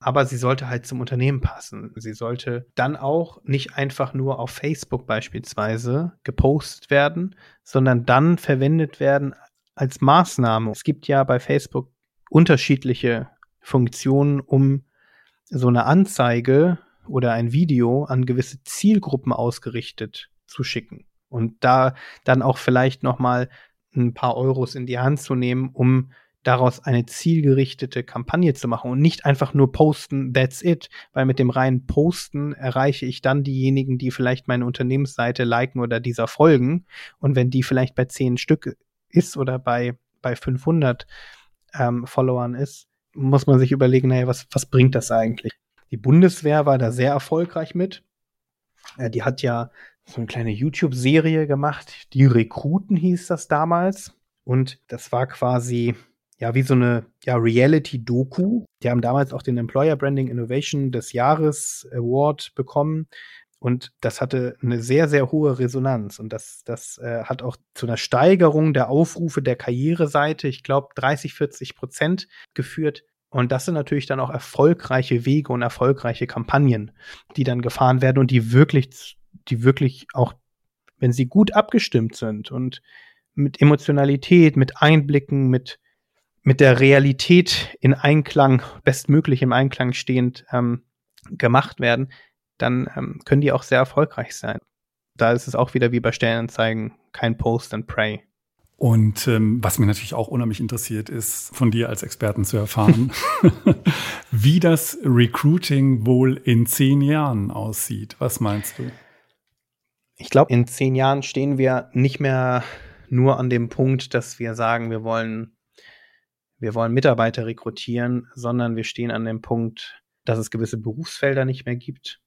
Aber sie sollte halt zum Unternehmen passen. Sie sollte dann auch nicht einfach nur auf Facebook beispielsweise gepostet werden, sondern dann verwendet werden als Maßnahme. Es gibt ja bei Facebook unterschiedliche Funktionen, um so eine Anzeige oder ein Video an gewisse Zielgruppen ausgerichtet zu schicken. Und da dann auch vielleicht noch mal ein paar Euros in die Hand zu nehmen, um daraus eine zielgerichtete Kampagne zu machen und nicht einfach nur posten, that's it, weil mit dem reinen Posten erreiche ich dann diejenigen, die vielleicht meine Unternehmensseite liken oder dieser folgen. Und wenn die vielleicht bei zehn Stück ist oder bei, bei 500, ähm, Followern ist, muss man sich überlegen, naja, was, was bringt das eigentlich? Die Bundeswehr war da sehr erfolgreich mit. Äh, die hat ja so eine kleine YouTube-Serie gemacht. Die Rekruten hieß das damals. Und das war quasi ja wie so eine ja, Reality-Doku. Die haben damals auch den Employer Branding Innovation des Jahres Award bekommen. Und das hatte eine sehr, sehr hohe Resonanz. Und das, das äh, hat auch zu einer Steigerung der Aufrufe der Karriereseite, ich glaube, 30, 40 Prozent geführt. Und das sind natürlich dann auch erfolgreiche Wege und erfolgreiche Kampagnen, die dann gefahren werden und die wirklich, die wirklich auch, wenn sie gut abgestimmt sind und mit Emotionalität, mit Einblicken, mit, mit der Realität in Einklang, bestmöglich im Einklang stehend ähm, gemacht werden, dann ähm, können die auch sehr erfolgreich sein. Da ist es auch wieder wie bei Stellenanzeigen, kein Post and Pray. Und ähm, was mir natürlich auch unheimlich interessiert, ist von dir als Experten zu erfahren, wie das Recruiting wohl in zehn Jahren aussieht. Was meinst du? Ich glaube, in zehn Jahren stehen wir nicht mehr nur an dem Punkt, dass wir sagen, wir wollen, wir wollen Mitarbeiter rekrutieren, sondern wir stehen an dem Punkt, dass es gewisse Berufsfelder nicht mehr gibt,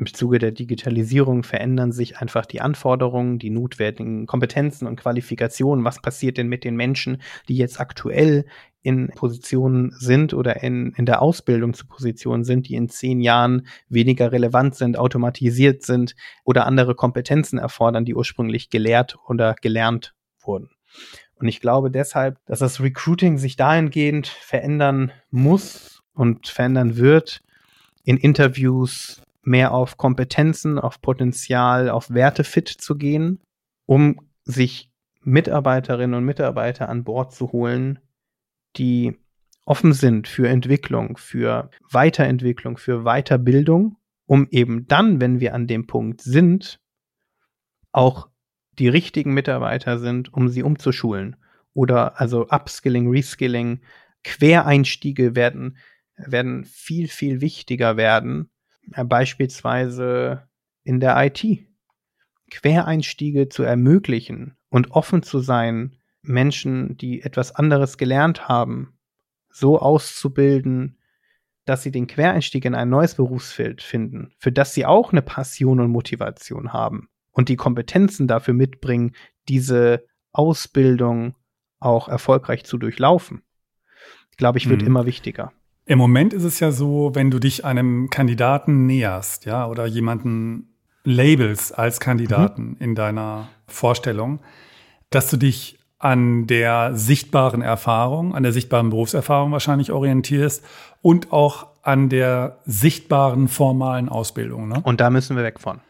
im Zuge der Digitalisierung verändern sich einfach die Anforderungen, die notwendigen Kompetenzen und Qualifikationen. Was passiert denn mit den Menschen, die jetzt aktuell in Positionen sind oder in, in der Ausbildung zu Positionen sind, die in zehn Jahren weniger relevant sind, automatisiert sind oder andere Kompetenzen erfordern, die ursprünglich gelehrt oder gelernt wurden. Und ich glaube deshalb, dass das Recruiting sich dahingehend verändern muss und verändern wird, in Interviews mehr auf Kompetenzen, auf Potenzial, auf Wertefit zu gehen, um sich Mitarbeiterinnen und Mitarbeiter an Bord zu holen, die offen sind für Entwicklung, für Weiterentwicklung, für Weiterbildung, um eben dann, wenn wir an dem Punkt sind, auch die richtigen Mitarbeiter sind, um sie umzuschulen. Oder also Upskilling, Reskilling, Quereinstiege werden, werden viel, viel wichtiger werden. Äh, beispielsweise in der IT. Quereinstiege zu ermöglichen und offen zu sein, Menschen, die etwas anderes gelernt haben, so auszubilden, dass sie den Quereinstieg in ein neues Berufsfeld finden, für das sie auch eine Passion und Motivation haben und die Kompetenzen dafür mitbringen, diese Ausbildung auch erfolgreich zu durchlaufen, glaube ich, wird mhm. immer wichtiger. Im Moment ist es ja so, wenn du dich einem Kandidaten näherst, ja, oder jemanden labels als Kandidaten mhm. in deiner Vorstellung, dass du dich an der sichtbaren Erfahrung, an der sichtbaren Berufserfahrung wahrscheinlich orientierst und auch an der sichtbaren formalen Ausbildung. Ne? Und da müssen wir weg von.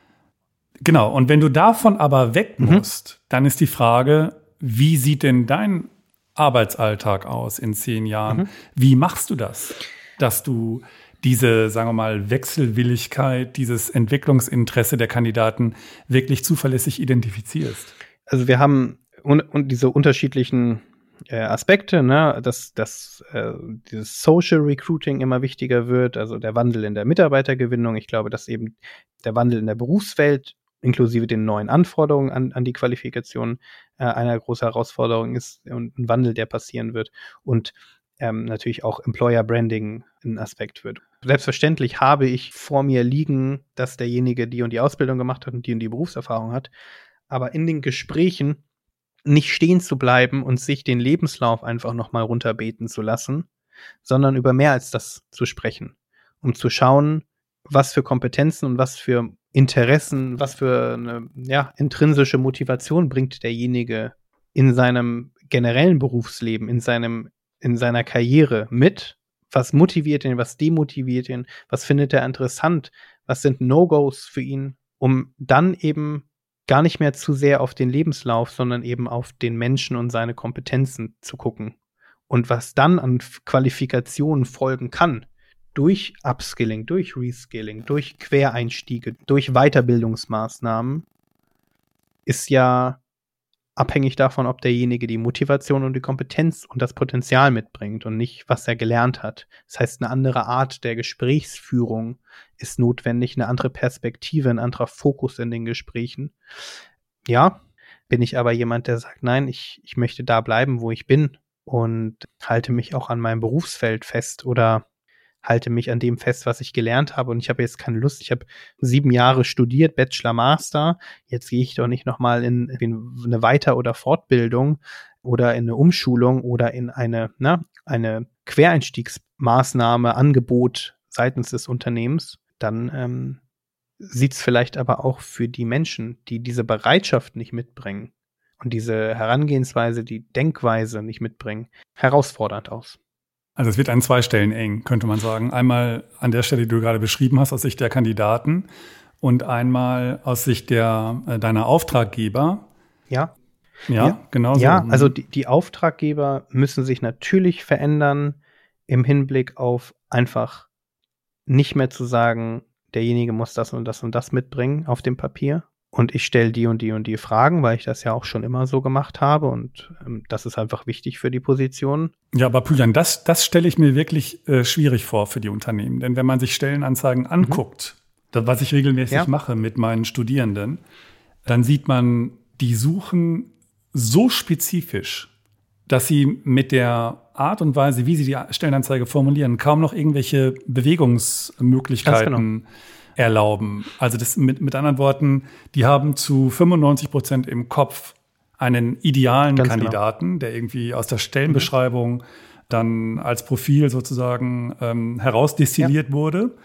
Genau. Und wenn du davon aber weg mhm. musst, dann ist die Frage, wie sieht denn dein Arbeitsalltag aus in zehn Jahren? Mhm. Wie machst du das, dass du diese, sagen wir mal, Wechselwilligkeit, dieses Entwicklungsinteresse der Kandidaten wirklich zuverlässig identifizierst? Also wir haben und, und diese unterschiedlichen äh, Aspekte, ne, dass, dass äh, dieses Social Recruiting immer wichtiger wird, also der Wandel in der Mitarbeitergewinnung. Ich glaube, dass eben der Wandel in der Berufswelt inklusive den neuen Anforderungen an, an die Qualifikation äh, eine große Herausforderung ist und ein Wandel, der passieren wird. Und ähm, natürlich auch Employer Branding ein Aspekt wird. Selbstverständlich habe ich vor mir liegen, dass derjenige die und die Ausbildung gemacht hat und die und die Berufserfahrung hat. Aber in den Gesprächen nicht stehen zu bleiben und sich den Lebenslauf einfach nochmal runterbeten zu lassen, sondern über mehr als das zu sprechen, um zu schauen, was für Kompetenzen und was für Interessen, was für eine ja, intrinsische Motivation bringt derjenige in seinem generellen Berufsleben, in seinem, in seiner Karriere mit, was motiviert ihn, was demotiviert ihn, was findet er interessant, was sind No-Gos für ihn, um dann eben gar nicht mehr zu sehr auf den Lebenslauf, sondern eben auf den Menschen und seine Kompetenzen zu gucken. Und was dann an Qualifikationen folgen kann, durch Upskilling, durch Reskilling, durch Quereinstiege, durch Weiterbildungsmaßnahmen, ist ja abhängig davon, ob derjenige die Motivation und die Kompetenz und das Potenzial mitbringt und nicht, was er gelernt hat. Das heißt, eine andere Art der Gesprächsführung ist notwendig, eine andere Perspektive, ein anderer Fokus in den Gesprächen. Ja, bin ich aber jemand, der sagt, nein, ich, ich möchte da bleiben, wo ich bin und halte mich auch an meinem Berufsfeld fest oder halte mich an dem fest, was ich gelernt habe. Und ich habe jetzt keine Lust. Ich habe sieben Jahre studiert, Bachelor, Master. Jetzt gehe ich doch nicht nochmal in, in eine Weiter- oder Fortbildung oder in eine Umschulung oder in eine, na, eine Quereinstiegsmaßnahme, Angebot seitens des Unternehmens. Dann ähm, sieht es vielleicht aber auch für die Menschen, die diese Bereitschaft nicht mitbringen und diese Herangehensweise, die Denkweise nicht mitbringen, herausfordernd aus. Also es wird an zwei Stellen eng, könnte man sagen. Einmal an der Stelle, die du gerade beschrieben hast, aus Sicht der Kandidaten und einmal aus Sicht der, äh, deiner Auftraggeber. Ja. Ja, ja. genau so. Ja, also die, die Auftraggeber müssen sich natürlich verändern im Hinblick auf einfach nicht mehr zu sagen, derjenige muss das und das und das mitbringen auf dem Papier, und ich stelle die und die und die Fragen, weil ich das ja auch schon immer so gemacht habe und ähm, das ist einfach wichtig für die Position. Ja, aber Püjan, das, das stelle ich mir wirklich äh, schwierig vor für die Unternehmen. Denn wenn man sich Stellenanzeigen mhm. anguckt, mhm. das, was ich regelmäßig ja. mache mit meinen Studierenden, dann sieht man, die suchen so spezifisch, dass sie mit der Art und Weise, wie sie die Stellenanzeige formulieren, kaum noch irgendwelche Bewegungsmöglichkeiten erlauben. Also das mit, mit anderen Worten, die haben zu 95 Prozent im Kopf einen idealen Ganz genau. Kandidaten, genau. der irgendwie aus der Stellenbeschreibung mhm. dann als Profil sozusagen ähm, herausdestilliert ja. wurde.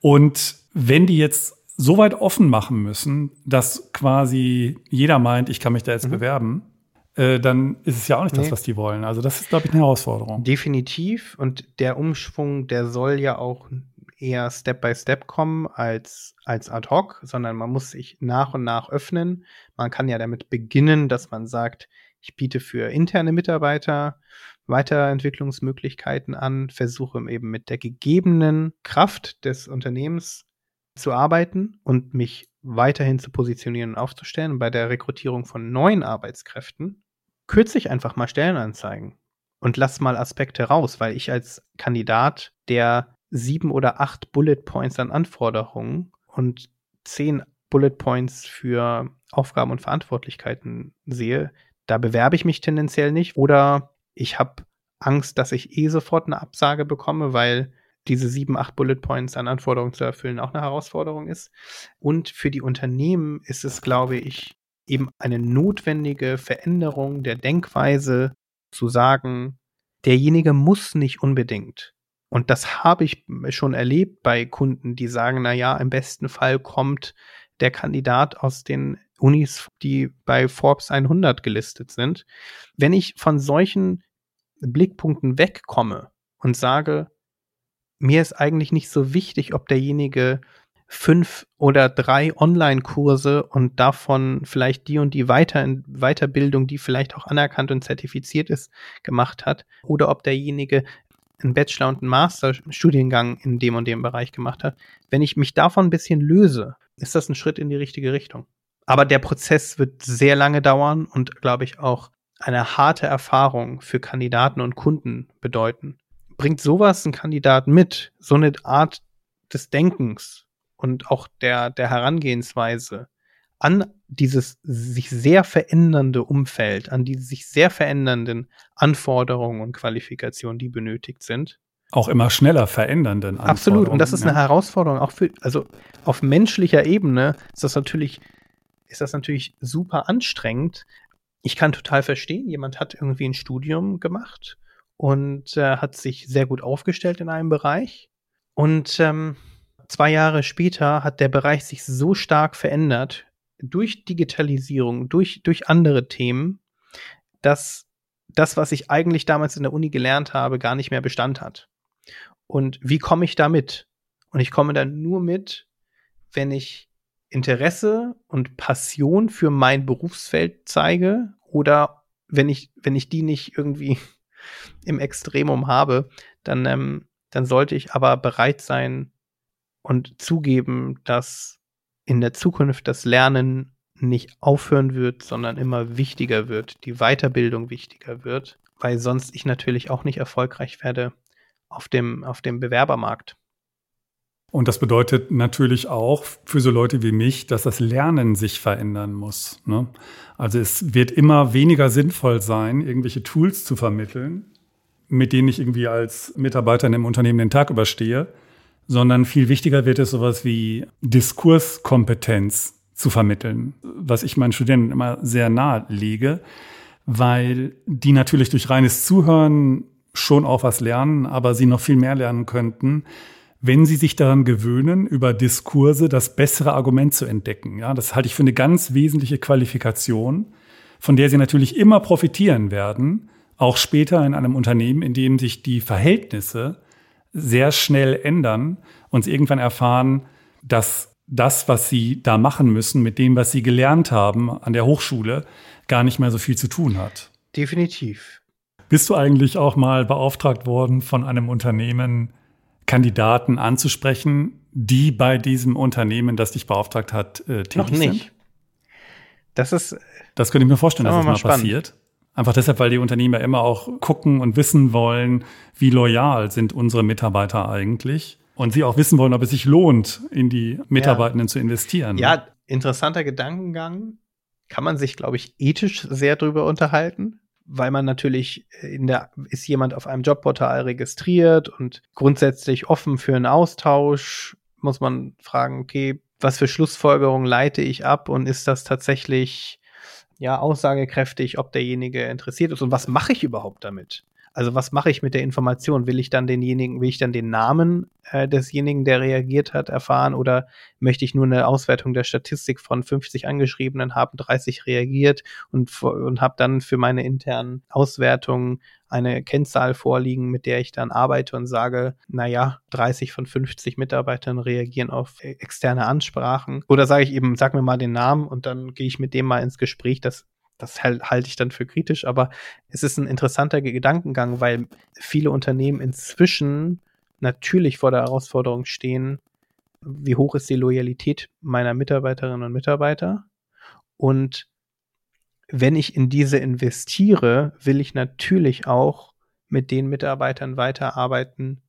Und wenn die jetzt so weit offen machen müssen, dass quasi jeder meint, ich kann mich da jetzt mhm. bewerben, äh, dann ist es ja auch nicht das, was die wollen. Also das ist, glaube ich, eine Herausforderung. Definitiv. Und der Umschwung, der soll ja auch eher Step by Step kommen als, als ad hoc, sondern man muss sich nach und nach öffnen. Man kann ja damit beginnen, dass man sagt, ich biete für interne Mitarbeiter Weiterentwicklungsmöglichkeiten an, versuche eben mit der gegebenen Kraft des Unternehmens zu arbeiten und mich weiterhin zu positionieren und aufzustellen. Bei der Rekrutierung von neuen Arbeitskräften kürze ich einfach mal Stellenanzeigen und lass mal Aspekte raus, weil ich als Kandidat, der sieben oder acht Bullet Points an Anforderungen und zehn Bullet Points für Aufgaben und Verantwortlichkeiten sehe, da bewerbe ich mich tendenziell nicht oder ich habe Angst, dass ich eh sofort eine Absage bekomme, weil diese sieben, acht Bullet Points an Anforderungen zu erfüllen auch eine Herausforderung ist. Und für die Unternehmen ist es, glaube ich, eben eine notwendige Veränderung der Denkweise zu sagen, derjenige muss nicht unbedingt. Und das habe ich schon erlebt bei Kunden, die sagen, na ja, im besten Fall kommt der Kandidat aus den Unis, die bei Forbes 100 gelistet sind. Wenn ich von solchen Blickpunkten wegkomme und sage, mir ist eigentlich nicht so wichtig, ob derjenige fünf oder drei Online-Kurse und davon vielleicht die und die Weiter Weiterbildung, die vielleicht auch anerkannt und zertifiziert ist, gemacht hat, oder ob derjenige einen Bachelor- und einen Master-Studiengang in dem und dem Bereich gemacht hat. Wenn ich mich davon ein bisschen löse, ist das ein Schritt in die richtige Richtung. Aber der Prozess wird sehr lange dauern und, glaube ich, auch eine harte Erfahrung für Kandidaten und Kunden bedeuten. Bringt sowas ein Kandidat mit, so eine Art des Denkens und auch der, der Herangehensweise an dieses sich sehr verändernde Umfeld, an die sich sehr verändernden Anforderungen und Qualifikationen, die benötigt sind. Auch immer schneller verändernden Anforderungen. Absolut. Und das ist eine Herausforderung auch für, also auf menschlicher Ebene ist das natürlich, ist das natürlich super anstrengend, ich kann total verstehen, jemand hat irgendwie ein Studium gemacht und äh, hat sich sehr gut aufgestellt in einem Bereich. Und ähm, zwei Jahre später hat der Bereich sich so stark verändert durch Digitalisierung, durch, durch andere Themen, dass das, was ich eigentlich damals in der Uni gelernt habe, gar nicht mehr Bestand hat. Und wie komme ich da mit? Und ich komme da nur mit, wenn ich Interesse und Passion für mein Berufsfeld zeige oder wenn ich, wenn ich die nicht irgendwie im Extremum habe, dann, ähm, dann sollte ich aber bereit sein und zugeben, dass in der Zukunft das Lernen nicht aufhören wird, sondern immer wichtiger wird, die Weiterbildung wichtiger wird, weil sonst ich natürlich auch nicht erfolgreich werde auf dem, auf dem Bewerbermarkt. Und das bedeutet natürlich auch für so Leute wie mich, dass das Lernen sich verändern muss. Ne? Also es wird immer weniger sinnvoll sein, irgendwelche Tools zu vermitteln, mit denen ich irgendwie als Mitarbeiter in einem Unternehmen den Tag überstehe, sondern viel wichtiger wird es sowas wie Diskurskompetenz zu vermitteln, was ich meinen Studenten immer sehr nahe lege, weil die natürlich durch reines Zuhören schon auch was lernen, aber sie noch viel mehr lernen könnten, wenn sie sich daran gewöhnen, über Diskurse das bessere Argument zu entdecken. Ja, das halte ich für eine ganz wesentliche Qualifikation, von der sie natürlich immer profitieren werden, auch später in einem Unternehmen, in dem sich die Verhältnisse sehr schnell ändern und sie irgendwann erfahren, dass das, was sie da machen müssen, mit dem, was sie gelernt haben an der Hochschule, gar nicht mehr so viel zu tun hat. Definitiv. Bist du eigentlich auch mal beauftragt worden von einem Unternehmen, Kandidaten anzusprechen, die bei diesem Unternehmen, das dich beauftragt hat, äh, tätig Noch nicht. sind? Das ist. Das könnte ich mir vorstellen, dass das mal, mal passiert. Einfach deshalb, weil die Unternehmen ja immer auch gucken und wissen wollen, wie loyal sind unsere Mitarbeiter eigentlich. Und sie auch wissen wollen, ob es sich lohnt, in die Mitarbeitenden ja. zu investieren. Ja, interessanter Gedankengang. Kann man sich, glaube ich, ethisch sehr drüber unterhalten weil man natürlich in der, ist jemand auf einem Jobportal registriert und grundsätzlich offen für einen Austausch, muss man fragen, okay, was für Schlussfolgerungen leite ich ab und ist das tatsächlich ja aussagekräftig, ob derjenige interessiert ist und was mache ich überhaupt damit? Also was mache ich mit der Information? Will ich dann denjenigen, will ich dann den Namen äh, desjenigen, der reagiert hat, erfahren oder möchte ich nur eine Auswertung der Statistik von 50 Angeschriebenen haben 30 reagiert und, und habe dann für meine internen Auswertungen eine Kennzahl vorliegen, mit der ich dann arbeite und sage, naja, 30 von 50 Mitarbeitern reagieren auf externe Ansprachen. Oder sage ich eben, sag mir mal den Namen und dann gehe ich mit dem mal ins Gespräch. Das das halte ich dann für kritisch, aber es ist ein interessanter Gedankengang, weil viele Unternehmen inzwischen natürlich vor der Herausforderung stehen, wie hoch ist die Loyalität meiner Mitarbeiterinnen und Mitarbeiter. Und wenn ich in diese investiere, will ich natürlich auch mit den Mitarbeitern weiterarbeiten,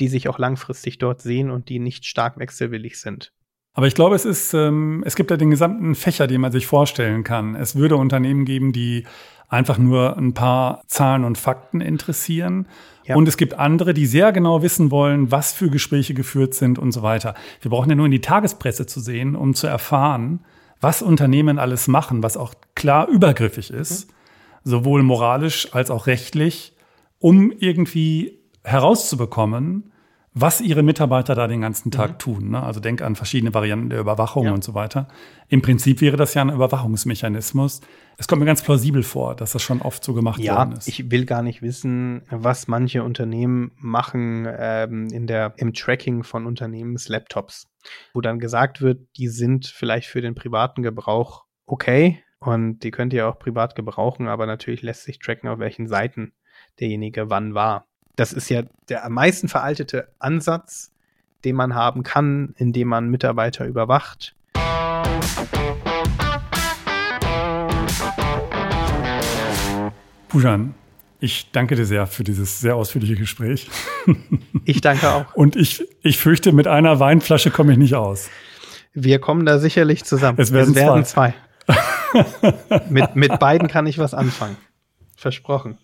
die sich auch langfristig dort sehen und die nicht stark wechselwillig sind. Aber ich glaube, es ist, ähm, es gibt ja den gesamten Fächer, den man sich vorstellen kann. Es würde Unternehmen geben, die einfach nur ein paar Zahlen und Fakten interessieren. Ja. Und es gibt andere, die sehr genau wissen wollen, was für Gespräche geführt sind und so weiter. Wir brauchen ja nur in die Tagespresse zu sehen, um zu erfahren, was Unternehmen alles machen, was auch klar übergriffig ist, mhm. sowohl moralisch als auch rechtlich, um irgendwie herauszubekommen, was ihre Mitarbeiter da den ganzen Tag mhm. tun. Ne? Also denk an verschiedene Varianten der Überwachung ja. und so weiter. Im Prinzip wäre das ja ein Überwachungsmechanismus. Es kommt mir ganz plausibel vor, dass das schon oft so gemacht ja, worden ist. Ich will gar nicht wissen, was manche Unternehmen machen ähm, in der, im Tracking von Unternehmenslaptops, wo dann gesagt wird, die sind vielleicht für den privaten Gebrauch okay und die könnt ihr auch privat gebrauchen, aber natürlich lässt sich tracken, auf welchen Seiten derjenige wann war. Das ist ja der am meisten veraltete Ansatz, den man haben kann, indem man Mitarbeiter überwacht. Pujan, ich danke dir sehr für dieses sehr ausführliche Gespräch. Ich danke auch. Und ich, ich fürchte, mit einer Weinflasche komme ich nicht aus. Wir kommen da sicherlich zusammen. Es werden, es werden zwei. zwei. mit, mit beiden kann ich was anfangen. Versprochen.